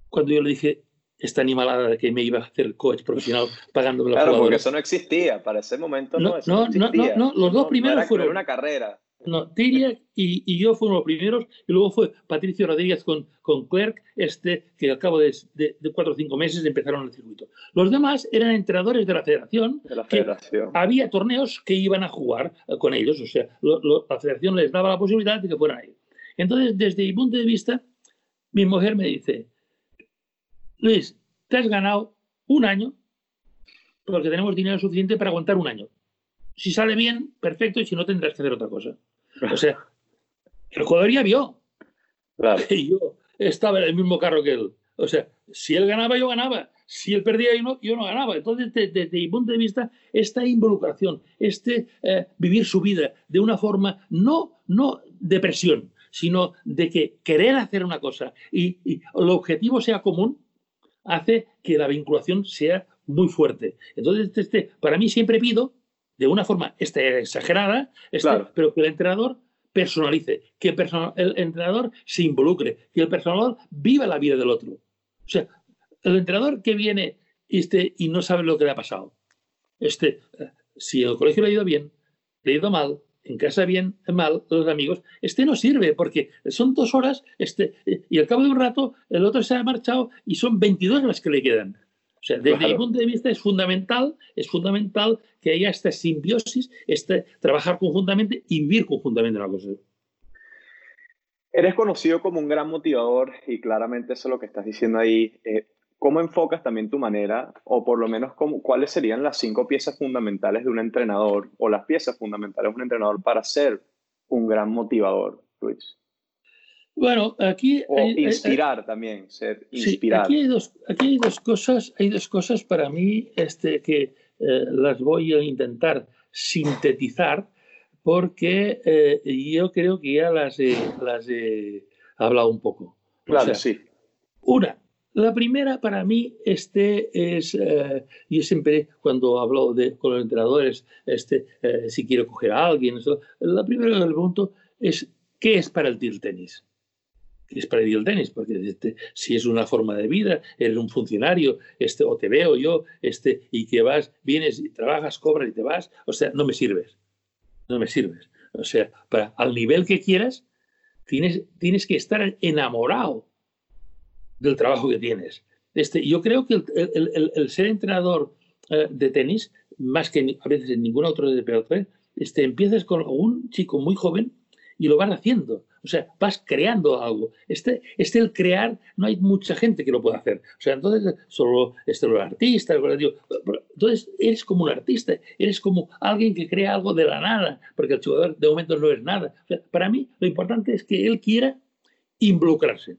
cuando yo le dije, esta animalada de que me iba a hacer coach profesional [laughs] pagándome la Claro, porque eso no existía, para ese momento no, no, no, no, no, los dos primeros fueron una carrera. No, Tiria y, y, yo fuimos los primeros, y luego fue Patricio Rodríguez con, con Clerc, este, que al cabo de, de, cuatro o cinco meses empezaron el circuito. Los demás eran entrenadores de la federación, de la federación. había torneos que iban a jugar con ellos, o sea, la federación les daba la posibilidad de que fueran ahí. Entonces, desde mi punto de vista, mi mujer me dice, Luis, te has ganado un año porque tenemos dinero suficiente para aguantar un año. Si sale bien, perfecto, y si no, tendrás que hacer otra cosa. O sea, el jugador ya vio que [laughs] yo estaba en el mismo carro que él. O sea, si él ganaba, yo ganaba. Si él perdía, yo no, yo no ganaba. Entonces, desde, mi punto de vista, esta involucración, este eh, vivir su vida de una forma no, no de presión, sino de que querer hacer una cosa y el objetivo sea común, hace que la vinculación sea muy fuerte. Entonces, este, este para mí siempre pido, de una forma este, exagerada, este, pero que el entrenador personalice, que el, entrenador se involucre, que el personal viva la vida del otro. O sea, el entrenador que viene este, y no sabe lo que le ha pasado. Este, eh, si el colegio le ha ido bien, le ha ido mal, en casa bien, mal, los amigos, este no sirve porque son dos horas este, y al cabo de un rato el otro se ha marchado y son 22 las que le quedan. O sea, desde mi punto de vista es fundamental, es fundamental que haya esta simbiosis, este, trabajar conjuntamente y vivir conjuntamente una cosa. Eres conocido como un gran motivador y claramente eso es lo que estás diciendo ahí. Eh, ¿Cómo enfocas también tu manera, o por lo menos cuáles serían las cinco piezas fundamentales de un entrenador, o las piezas fundamentales de un entrenador para ser un gran motivador, Luis? Bueno, aquí... O inspirar también, ser inspirar. Sí, aquí, hay dos, aquí hay dos cosas, hay dos cosas para mí este, que eh, las voy a intentar sintetizar, porque eh, yo creo que ya las he, las he hablado un poco. Claro, sí. Una, la primera para mí este es, eh, yo siempre cuando hablo de, con los entrenadores, este, eh, si quiero coger a alguien, la primera que le pregunto es, ¿qué es para el el tenis? ¿Qué es para el tenis? Porque este, si es una forma de vida, eres un funcionario, este, o te veo yo, este, y que vas, vienes, y trabajas, cobras y te vas, o sea, no me sirves, no me sirves. O sea, para, al nivel que quieras, tienes, tienes que estar enamorado del trabajo que tienes. Este, yo creo que el, el, ser entrenador eh, de tenis, más que a veces en ningún otro deporte, este, empiezas con un chico muy joven y lo vas haciendo. O sea, vas creando algo. Este, este el crear, no hay mucha gente que lo pueda hacer. O sea, entonces solo este, los artistas, entonces eres como un artista, eres como alguien que crea algo de la nada, porque el jugador de momento no es nada. para mí lo importante es que él quiera involucrarse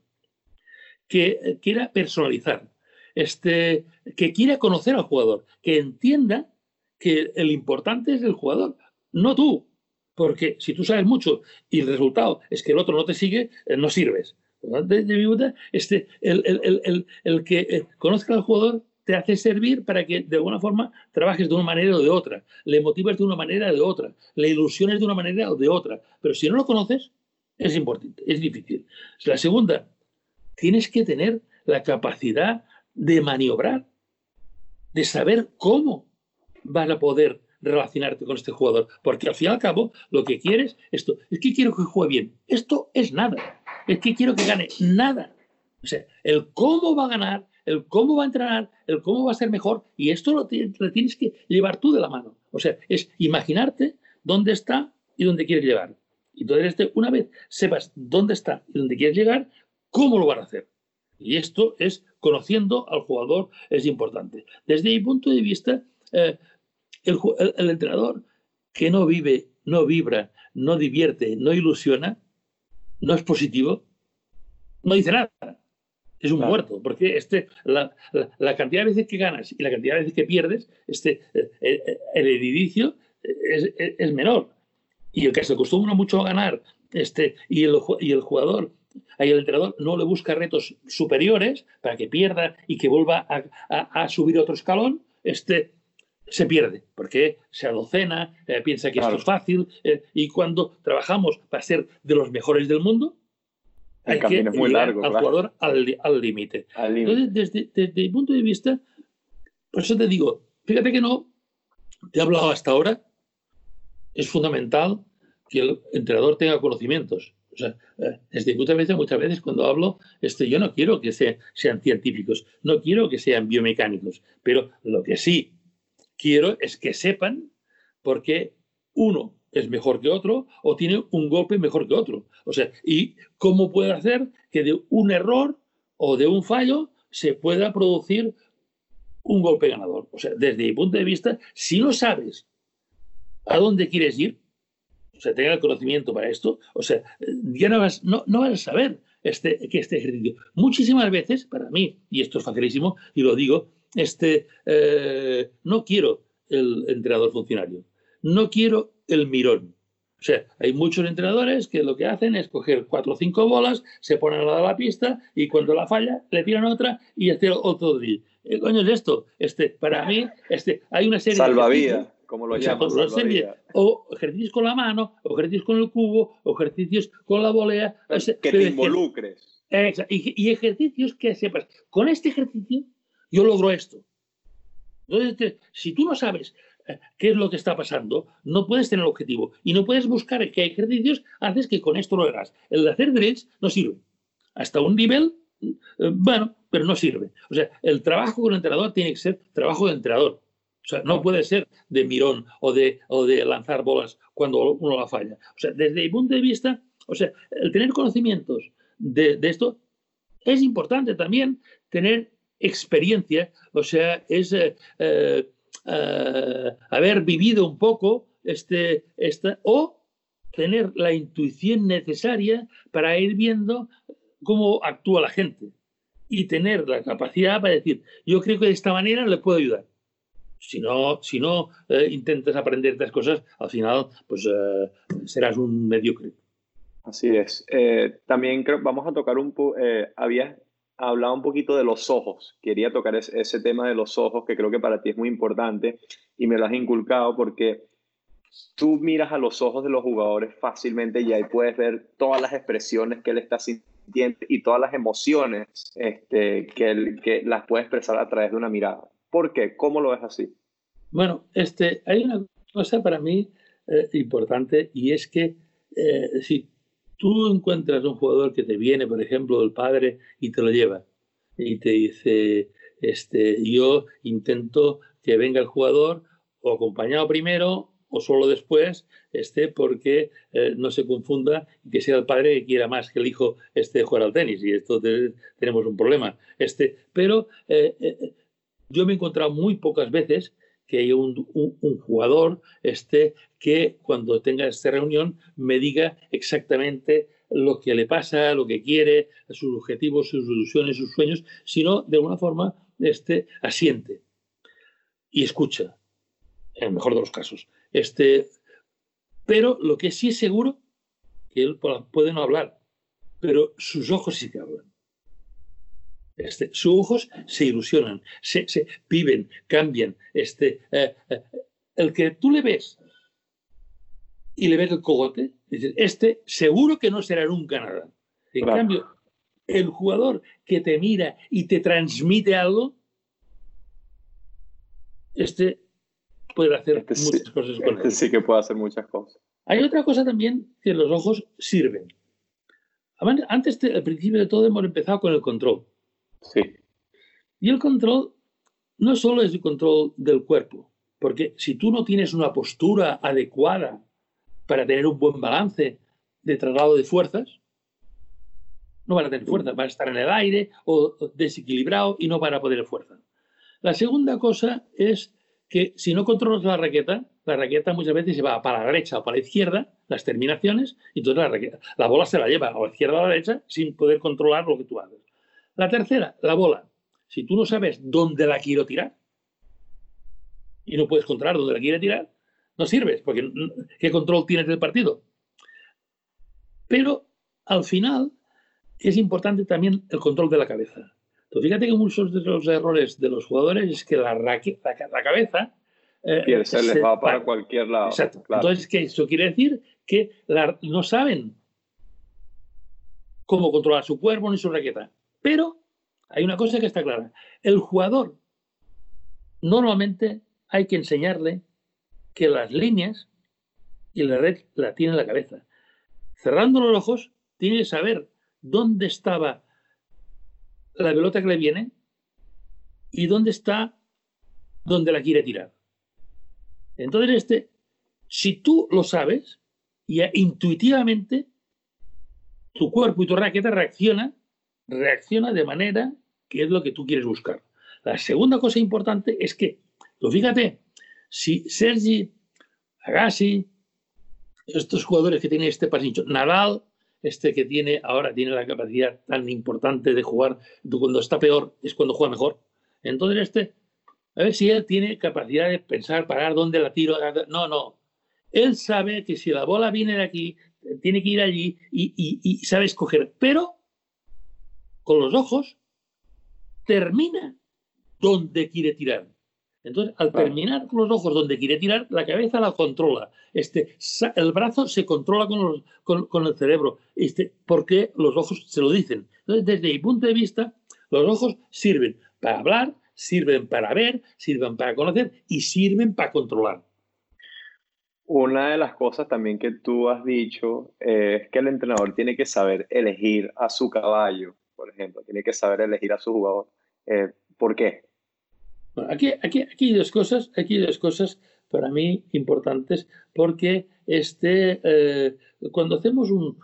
que quiera personalizar, este, que quiera conocer al jugador, que entienda que el importante es el jugador, no tú. Porque si tú sabes mucho y el resultado es que el otro no te sigue, eh, no sirves. De, de este, el, el, el, el, que eh, conozca al jugador, te hace servir para que de alguna forma trabajes de una manera o de otra, le motives de una manera o de otra, le ilusiones de una manera o de otra. Pero si no lo conoces, es importante, es difícil. La segunda, tienes que tener la capacidad de maniobrar, de saber cómo vas a poder relacionarte con este jugador. Porque al fin y al cabo, lo que quieres, esto, es que quiero que juegue bien. Esto es nada. Es que quiero que gane nada. O sea, el cómo va a ganar, el cómo va a entrenar, el cómo va a ser mejor, y esto lo, tienes que llevar tú de la mano. O sea, es imaginarte dónde está y dónde quieres llegar. Y entonces, una vez sepas dónde está y dónde quieres llegar, ¿cómo lo van a hacer? Y esto es conociendo al jugador, es importante. Desde mi punto de vista, eh, el, entrenador que no vive, no vibra, no divierte, no ilusiona, no es positivo, no dice nada. Es un muerto, porque este, la, cantidad de veces que ganas y la cantidad de veces que pierdes, este, eh, eh, el, edificio es, menor. Y el que se acostumbra mucho a ganar este, y, el, y el jugador Ahí el entrenador no le busca retos superiores para que pierda y que vuelva a, a subir otro escalón. Este, se pierde, porque se adocena, eh, piensa que esto es fácil, eh, y cuando trabajamos para ser de los mejores del mundo, hay que muy largo, al jugador al límite. Entonces, desde, desde, mi punto de vista, por eso te digo, fíjate que no, te he hablado hasta ahora, es fundamental que el entrenador tenga conocimientos. O sea, desde muchas veces, muchas veces cuando hablo, este, yo no quiero que sean científicos, no quiero que sean biomecánicos, pero lo que sí quiero es que sepan por qué uno es mejor que otro o tiene un golpe mejor que otro. O sea, y cómo puede hacer que de un error o de un fallo se pueda producir un golpe ganador. O sea, desde mi punto de vista, si no sabes a dónde quieres ir, o sea, tenga el conocimiento para esto, o sea, ya no vas, no, no vas a saber este, que este ejercicio. Muchísimas veces, para mí, y esto es facilísimo, y lo digo, este, eh, no quiero el entrenador funcionario, no quiero el mirón. O sea, hay muchos entrenadores que lo que hacen es coger cuatro o cinco bolas, se ponen lado de la pista y cuando la falla le tiran otra y hacer otro drill. ¿Qué coño es esto? Este, para mí, este, hay una serie Salvavía, como lo llaman. O, ejercicios con la mano, o ejercicios con el cubo, o ejercicios con la volea. que te involucres. Y, y ejercicios que sepas. Con este ejercicio yo logro esto. Entonces, si tú no sabes eh, qué es lo que está pasando, no puedes tener objetivo y no puedes buscar qué ejercicios haces que con esto lo hagas. El de hacer drills no sirve. Hasta un nivel, eh, bueno, pero no sirve. O sea, el trabajo con el entrenador tiene que ser trabajo de entrenador. O sea, no puede ser de mirón o de, o de lanzar bolas cuando uno la falla. O sea, desde mi punto de vista, o sea, el tener conocimientos de, de esto es importante también tener experiencia, o sea, es eh, eh, haber vivido un poco este, esta, o tener la intuición necesaria para ir viendo cómo actúa la gente y tener la capacidad para decir, yo creo que de esta manera le puedo ayudar. Si no, si no intentas aprender estas cosas, al final pues serás un mediocre. Así es. también creo, vamos a tocar un poco, había hablaba un poquito de los ojos. Quería tocar ese, tema de los ojos que creo que para ti es muy importante y me lo has inculcado porque tú miras a los ojos de los jugadores fácilmente y ahí puedes ver todas las expresiones que él está sintiendo y todas las emociones este, que, él, que las puede expresar a través de una mirada. ¿Por qué? ¿Cómo lo ves así? Bueno, este, hay una cosa para mí eh, importante y es que eh, si tú encuentras un jugador que te viene, por ejemplo, el padre y te lo lleva y te dice, este, yo intento que venga el jugador o acompañado primero o solo después, este, porque eh, no se confunda y que sea el padre que quiera más que el hijo este jugar al tenis y esto tenemos un problema. Este, pero yo me he encontrado muy pocas veces que haya un, jugador este, que cuando tenga esta reunión me diga exactamente lo que le pasa, lo que quiere, sus objetivos, sus ilusiones, sus sueños, sino de alguna forma este, asiente y escucha, en el mejor de los casos. Este, pero lo que sí es seguro, que él puede no hablar, pero sus ojos sí que hablan. Este, sus ojos se ilusionan, se, se viven, cambian. Este, eh, eh, el que tú le ves y le ves el cogote, dices, este seguro que no será nunca nada. En cambio, el jugador que te mira y te transmite algo, este puede hacer este muchas cosas con este sí que puede hacer muchas cosas. Hay otra cosa también que los ojos sirven. Antes, al principio de todo, hemos empezado con el control. Sí. Y el control no solo es el control del cuerpo, porque si tú no tienes una postura adecuada para tener un buen balance de traslado de fuerzas, no van a tener fuerza, van a estar en el aire o desequilibrado y no van a poder fuerza. La segunda cosa es que si no controlas la raqueta, la raqueta muchas veces se va para la derecha o para la izquierda, las terminaciones, y entonces la, raqueta, la bola se la lleva a la izquierda o a la derecha sin poder controlar lo que tú haces. La tercera, la bola. Si tú no sabes dónde la quiero tirar y no puedes controlar dónde la quiere tirar, no sirves, porque ¿qué control tienes del partido? Pero al final es importante también el control de la cabeza. Entonces, fíjate que muchos de los errores de los jugadores es que la, la, cabeza... Eh, se les va para, cualquier lado. Exacto. Entonces, ¿qué? eso quiere decir que no saben cómo controlar su cuerpo ni su raqueta. Pero hay una cosa que está clara. El jugador normalmente hay que enseñarle que las líneas y la red la tiene en la cabeza. Cerrando los ojos, tiene que saber dónde estaba la pelota que le viene y dónde está donde la quiere tirar. Entonces, este, si tú lo sabes, y intuitivamente tu cuerpo y tu raqueta reacciona, reacciona de manera que es lo que tú quieres buscar. La segunda cosa importante es que, tú fíjate, si Sergi, Agassi, estos jugadores que tienen este pasillo, Nadal, este que tiene ahora tiene la capacidad tan importante de jugar, cuando está peor es cuando juega mejor. Entonces este, a ver si él tiene capacidad de pensar, parar dónde la tiro. No, no. Él sabe que si la bola viene de aquí, tiene que ir allí y sabe escoger. Pero con los ojos termina donde quiere tirar. Entonces, al terminar con los ojos donde quiere tirar, la cabeza la controla. Este, el brazo se controla con, el cerebro, este, porque los ojos se lo dicen. Entonces, desde mi punto de vista, los ojos sirven para hablar, sirven para ver, sirven para conocer y sirven para controlar. Una de las cosas también que tú has dicho es que el entrenador tiene que saber elegir a su caballo, por ejemplo, tiene que saber elegir a su jugador. Eh, ¿Por qué? aquí, aquí, aquí, hay dos cosas, aquí dos cosas para mí importantes, porque este, eh, cuando hacemos un,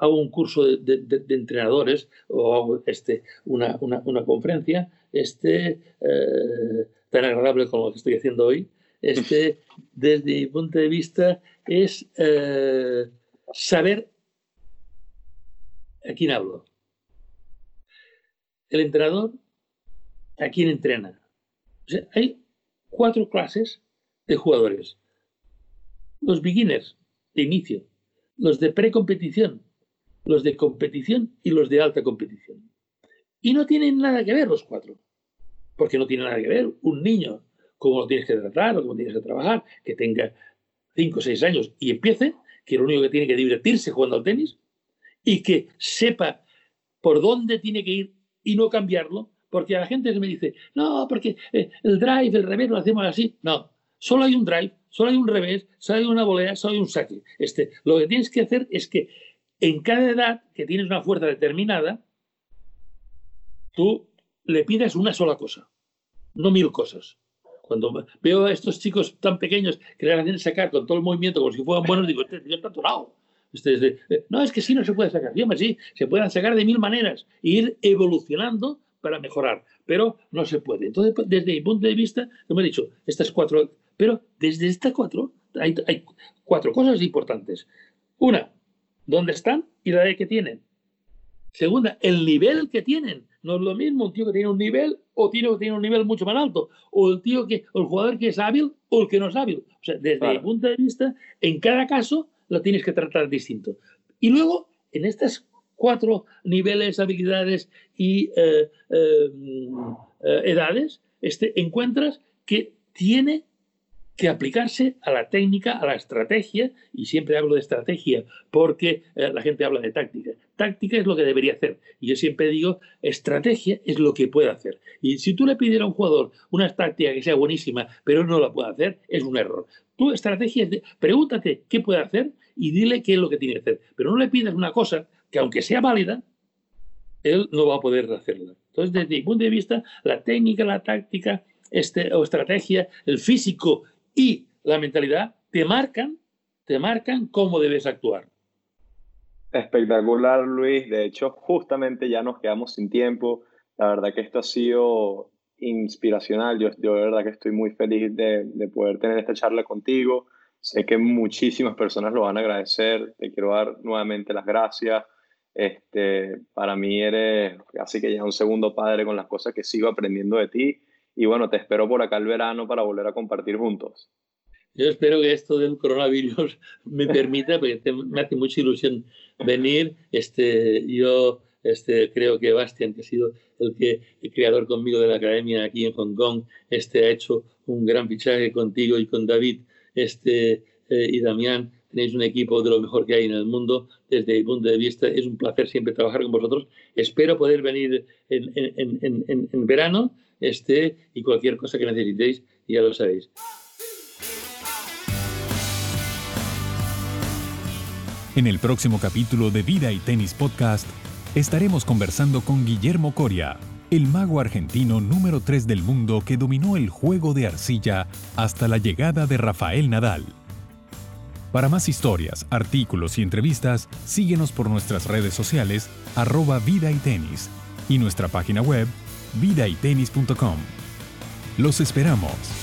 hago un curso de, entrenadores o hago este, una, una, conferencia este, eh, tan agradable como lo que estoy haciendo hoy, este, [laughs] desde mi punto de vista es eh, saber a quién hablo. El entrenador a quién entrena hay cuatro clases de jugadores. Los beginners de inicio, los de precompetición, los de competición y los de alta competición. Y no tienen nada que ver los cuatro, porque no tiene nada que ver un niño, cómo lo tienes que tratar o cómo tienes que trabajar, que tenga cinco o seis años y empiece, que lo único que tiene que divertirse jugando al tenis y que sepa por dónde tiene que ir y no cambiarlo porque a la gente me dice, no, porque eh, el drive, el revés lo hacemos así. No, solo hay un drive, solo hay un revés, solo hay una volea, solo hay un saque. Este, lo que tienes que hacer es que en cada edad que tienes una fuerza determinada, tú le pides una sola cosa, no mil cosas. Cuando veo a estos chicos tan pequeños que le hacen sacar con todo el movimiento como si fueran buenos, digo, este tío está atorado. Eh, no, es que sí no se puede sacar. Yo, sí, se pueden sacar de mil maneras e ir evolucionando para mejorar, pero no se puede. Entonces, pues, desde mi punto de vista, como he dicho, estas cuatro, pero desde estas cuatro hay, cuatro cosas importantes. Una, ¿dónde están y la edad que tienen? Segunda, el nivel que tienen. No es lo mismo un tío que tiene un nivel o tío que tiene un nivel mucho más alto, o el tío que, el jugador que es hábil o el que no es hábil. O sea, desde mi punto de vista, en cada caso lo tienes que tratar distinto. Y luego, en estas cuatro niveles, habilidades y eh, eh, eh, edades, este, encuentras que tiene que aplicarse a la técnica, a la estrategia, y siempre hablo de estrategia porque la gente habla de táctica. Táctica es lo que debería hacer, y yo siempre digo, estrategia es lo que puede hacer. Y si tú le pides a un jugador una táctica que sea buenísima, pero no la puede hacer, es un error. Tu estrategia es, pregúntate qué puede hacer y dile qué es lo que tiene que hacer, pero no le pidas una cosa que aunque sea válida, él no va a poder hacerla. Entonces, desde mi punto de vista, la técnica, la táctica este, o estrategia, el físico y la mentalidad te marcan, te marcan cómo debes actuar. Espectacular, Luis. De hecho, justamente ya nos quedamos sin tiempo. La verdad que esto ha sido inspiracional. Yo, yo de verdad que estoy muy feliz de, de poder tener esta charla contigo. Sé que muchísimas personas lo van a agradecer. Te quiero dar nuevamente las gracias. Este, para mí eres casi que ya un segundo padre con las cosas que sigo aprendiendo de ti. Y bueno, te espero por acá el verano para volver a compartir juntos. Yo espero que esto del coronavirus [laughs] me permita, porque me hace mucha ilusión venir. Este, yo este, creo que Bastian, que ha sido el, que, el creador conmigo de la academia aquí en Hong Kong, este, ha hecho un gran fichaje contigo y con David este, eh, y Damián, tenéis un equipo de lo mejor que hay en el mundo. Desde mi punto de vista, es un placer siempre trabajar con vosotros. Espero poder venir en, en, en, en verano este, y cualquier cosa que necesitéis, ya lo sabéis. En el próximo capítulo de Vida y Tenis Podcast, estaremos conversando con Guillermo Coria el mago argentino número 3 del mundo que dominó el juego de arcilla hasta la llegada de Rafael Nadal. Para más historias, artículos y entrevistas, síguenos por nuestras redes sociales arroba vida y tenis y nuestra página web vidaytenis.com. Los esperamos.